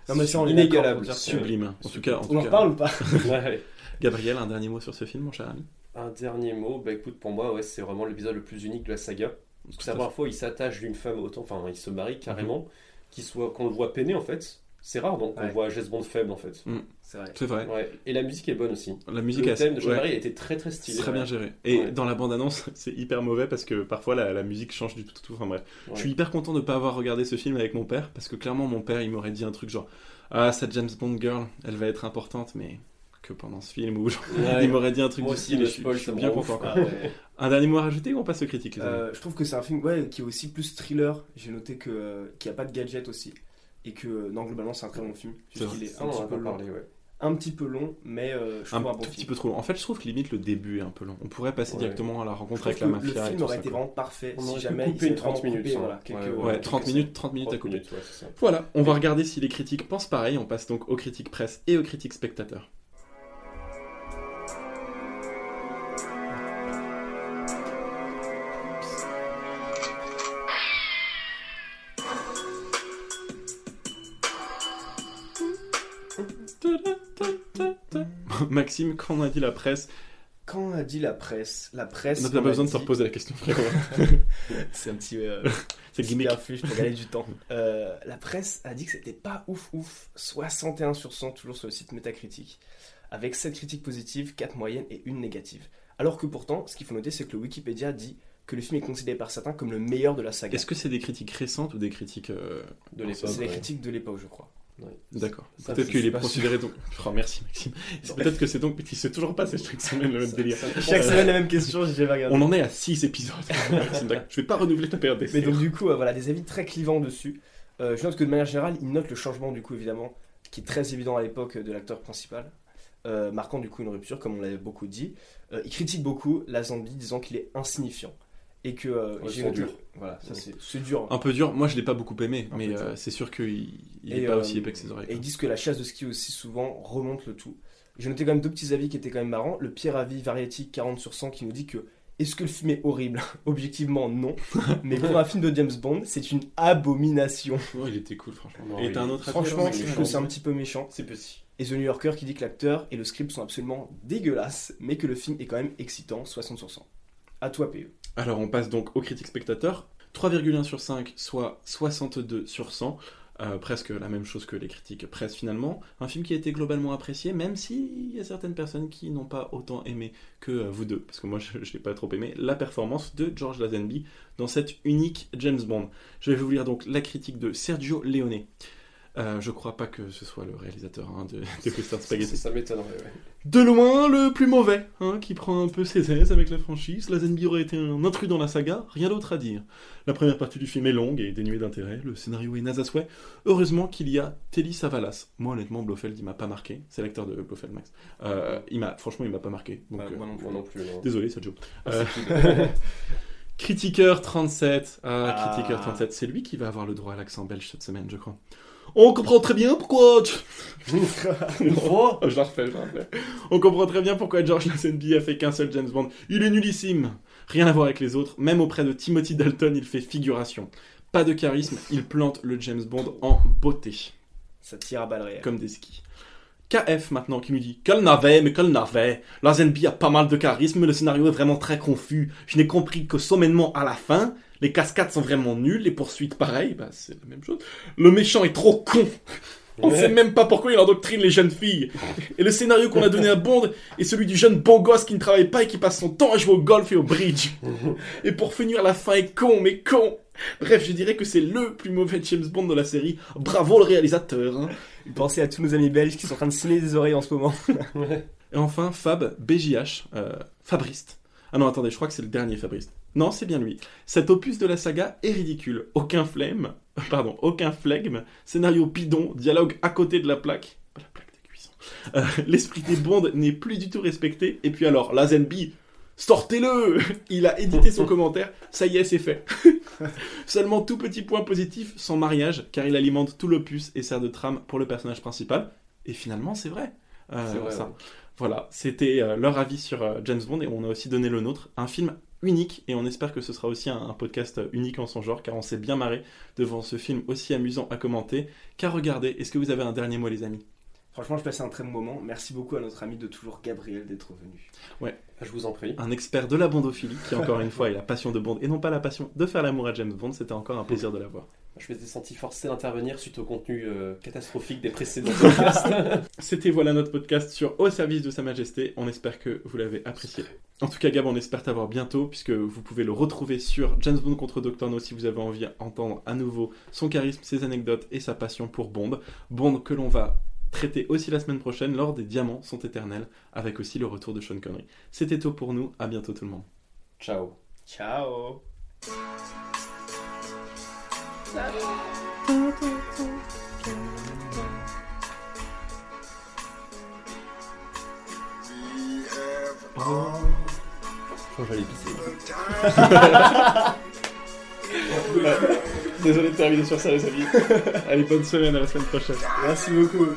Non, mais Inégalable, que- Sublime. En tout cas, en On tout en cas. reparle ou pas (laughs) Ouais. Gabriel, un dernier mot sur ce film, mon cher ami? Un dernier mot, bah écoute, pour moi, ouais, c'est vraiment l'épisode le plus unique de la saga. Parce que c'est la première fois où il s'attache d'une femme autant, enfin, il se marie carrément. qu'il soit, qu'on le voit peiner en fait. C'est rare donc on Ouais. voit James Bond faible en fait. C'est vrai. C'est vrai. Ouais. Et la musique est bonne aussi. La musique le thème de ouais. Sean Connery était très très stylé. Très bien géré. Et Ouais. dans la bande-annonce, (laughs) c'est hyper mauvais parce que parfois la, la musique change du tout. tout. Enfin bref. Ouais. Je suis hyper content de ne pas avoir regardé ce film avec mon père parce que clairement, mon père, il m'aurait dit un truc genre Ah, cette James Bond girl, elle va être importante, mais que pendant ce film ou genre. Ouais. (laughs) Il m'aurait dit un truc Moi du aussi, style le je suis, spoil, je suis bien content. ouf, quoi. quoi. Ouais. (laughs) Un dernier mot à rajouter ou on passe aux critiques Euh, je trouve que c'est un film ouais, qui est aussi plus thriller. J'ai noté que, euh, qu'il n'y a pas de gadget aussi. Et que euh, non, globalement, c'est un très bon film. Qu'il est un petit, a peu long, parlé, ouais. un petit peu long, mais euh, je Un trouve un, bon tout petit film. peu trop long. En fait, je trouve que limite le début est un peu long. On pourrait passer Ouais. directement à la rencontre avec la le mafia. et film tout aurait ça, été quoi. vraiment parfait On si jamais avaient une 30 vraiment minutes, coupé, hein. voilà, quelques- Ouais, Ouais, quelques 30 scènes. minutes, 30 minutes à 30 couper. minutes, ouais. Voilà, on va regarder si les critiques pensent pareil. On passe donc aux critiques presse et aux critiques spectateurs. (laughs) Maxime, quand on a dit la presse, Quand on a dit la presse, la presse. on n'a pas besoin de se reposer la question. (laughs) C'est un petit. euh, (laughs) C'est gimmick. superflu pour gagner du temps. Euh, la presse a dit que c'était pas ouf ouf. 61 sur 100 toujours sur le site Metacritic. Avec 7 critiques positives, 4 moyennes et 1 négative. Alors que pourtant, ce qu'il faut noter, c'est que le Wikipédia dit que le film est considéré par certains comme le meilleur de la saga. Est-ce que c'est des critiques récentes ou des critiques euh, De l'époque. C'est ouais. critiques de l'époque, je crois. D'accord. Peut-être qu'il est pas considéré donc. Oh, merci Maxime. C'est Peut-être que c'est donc. Il se fait toujours pas c'est chaque semaine le même Ça- délire. ça Chaque Euh, semaine, la même question, j'ai jamais regardé. On en est à 6 épisodes. (laughs) Je vais pas renouveler ta période d'essai. Mais donc, du coup, euh, voilà, des avis très clivants dessus. Euh, je note que de manière générale, il note le changement, du coup, évidemment, qui est très évident à l'époque de l'acteur principal, euh, marquant du coup une rupture, comme on l'avait beaucoup dit. Euh, il critique beaucoup la Zambie, disant qu'il est insignifiant. Et que. euh, Ouais, j'ai durs. Voilà, ça c'est c'est dur. Un peu dur. Moi, je l'ai pas beaucoup aimé, Un mais euh, dur. c'est sûr qu'il il est Et, pas euh, aussi épais que ses oreilles. Et ils disent que la chasse de ski aussi souvent remonte le tout. J'ai noté quand même deux petits avis qui étaient quand même marrants. Le pire avis Variety 40 sur 100 qui nous dit que est-ce que le film est horrible? (laughs) Objectivement non. (laughs) Mais pour un film de James Bond, c'est une abomination. Oh, il était cool, franchement. Non, Et il- t'as un autre avis, Franchement, je c'est trouve que c'est un petit peu méchant. C'est petit. Et The New Yorker qui dit que l'acteur et le script sont absolument dégueulasses, mais que le film est quand même excitant, 60 sur 100. À toi, PE. Alors, on passe donc aux critiques spectateurs. 3,1 sur 5, soit 62 sur 100. Euh, presque la même chose que les critiques presse finalement. Un film qui a été globalement apprécié, même s'il y a certaines personnes qui n'ont pas autant aimé que euh, vous deux, parce que moi (laughs) je n'ai pas trop aimé la performance de George Lazenby dans cette unique James Bond. Je vais vous lire donc la critique de Sergio Leone. Euh, je crois pas que ce soit le réalisateur hein, de, de Western Spaghetti. Ça, ça m'étonnerait, ouais. De loin, le plus mauvais, hein, qui prend un peu ses aises avec la franchise. Lazenby aurait été un intrus dans la saga, rien d'autre à dire. La première partie du film est longue et dénuée d'intérêt, le scénario est naze à souhait. Heureusement qu'il y a Telly Savalas. Moi, honnêtement, Blofeld, il m'a pas marqué. C'est l'acteur de Blofeld, Max. Euh, il m'a, franchement, il m'a pas marqué. Donc, euh, moi non plus. Moi non plus. non. désolé, Sergio. Ah, Euh. (laughs) Critiqueur 37. Ah, Ah. Critiqueur 37. C'est lui qui va avoir le droit à l'accent belge cette semaine, je crois. On comprend très bien pourquoi. (laughs) (laughs) Je la refais, je la refais. On comprend très bien pourquoi George Lazenby a fait qu'un seul James Bond. Il est nullissime. Rien à voir avec les autres. Même auprès de Timothy Dalton, il fait figuration. Pas de charisme, il plante le James Bond en beauté, Ça tire à balles réelles. comme des skis. KF maintenant qui nous dit Quel navet, mais quel navet Lazenby a pas mal de charisme, mais le scénario est vraiment très confus. Je n'ai compris que sommainement à la fin. Les cascades sont vraiment nulles, les poursuites pareil, bah c'est la même chose. Le méchant est trop con On Ouais. sait même pas pourquoi il endoctrine les jeunes filles. Et le scénario qu'on a donné à Bond est celui du jeune beau gosse qui ne travaille pas et qui passe son temps à jouer au golf et au bridge. (laughs) Et pour finir, la fin est con, mais con. Bref, je dirais que c'est le plus mauvais James Bond de la série. Bravo le réalisateur. hein. Pensez à tous nos amis belges qui sont en train de signer des oreilles en ce moment. (laughs) Et enfin, Fab, BJH, euh, Fabriste. Ah non, attendez, je crois que c'est le dernier Fabriste. Non, c'est bien lui. Cet opus de la saga est ridicule. Aucun flemme, pardon, aucun flegme, scénario bidon, dialogue à côté de la plaque. La plaque des cuissons. Euh, (laughs) L'esprit des Bond n'est plus du tout respecté. Et puis alors, Lazenby, sortez-le (laughs) Il a édité son commentaire, ça y est, c'est fait. (laughs) Seulement tout petit point positif, son mariage, car il alimente tout l'opus et sert de trame pour le personnage principal. Et finalement, c'est vrai. Euh, C'est vrai, ça. ouais. Voilà, c'était euh, leur avis sur euh, James Bond et on a aussi donné le nôtre. Un film unique et on espère que ce sera aussi un, podcast unique en son genre car on s'est bien marré devant ce film aussi amusant à commenter qu'à regarder. Est-ce que vous avez un dernier mot les amis? Franchement, je passais un très bon moment. Merci beaucoup à notre ami de toujours Gabriel d'être venu. Je vous en prie. Un expert de la bondophilie qui encore une fois est la passion de Bond et non pas la passion de faire l'amour à James Bond. C'était encore un plaisir de l'avoir. Je m'étais senti forcé d'intervenir suite au contenu euh, catastrophique des précédents (laughs) podcasts. C'était voilà notre podcast sur Au service de Sa Majesté. On espère que vous l'avez apprécié. En tout cas, Gab, on espère t'avoir bientôt, puisque vous pouvez le retrouver sur James Bond contre Dr. No si vous avez envie d'entendre à nouveau son charisme, ses anecdotes et sa passion pour Bond. Bond que l'on va traiter aussi la semaine prochaine lors des Diamants sont éternels, avec aussi le retour de Sean Connery. C'était tout pour nous. À bientôt tout le monde. Ciao. Ciao. Je crois que j'allais pisser. (laughs) Désolé de terminer sur ça, les amis. (laughs) Allez, bonne semaine, à la semaine prochaine. Merci beaucoup.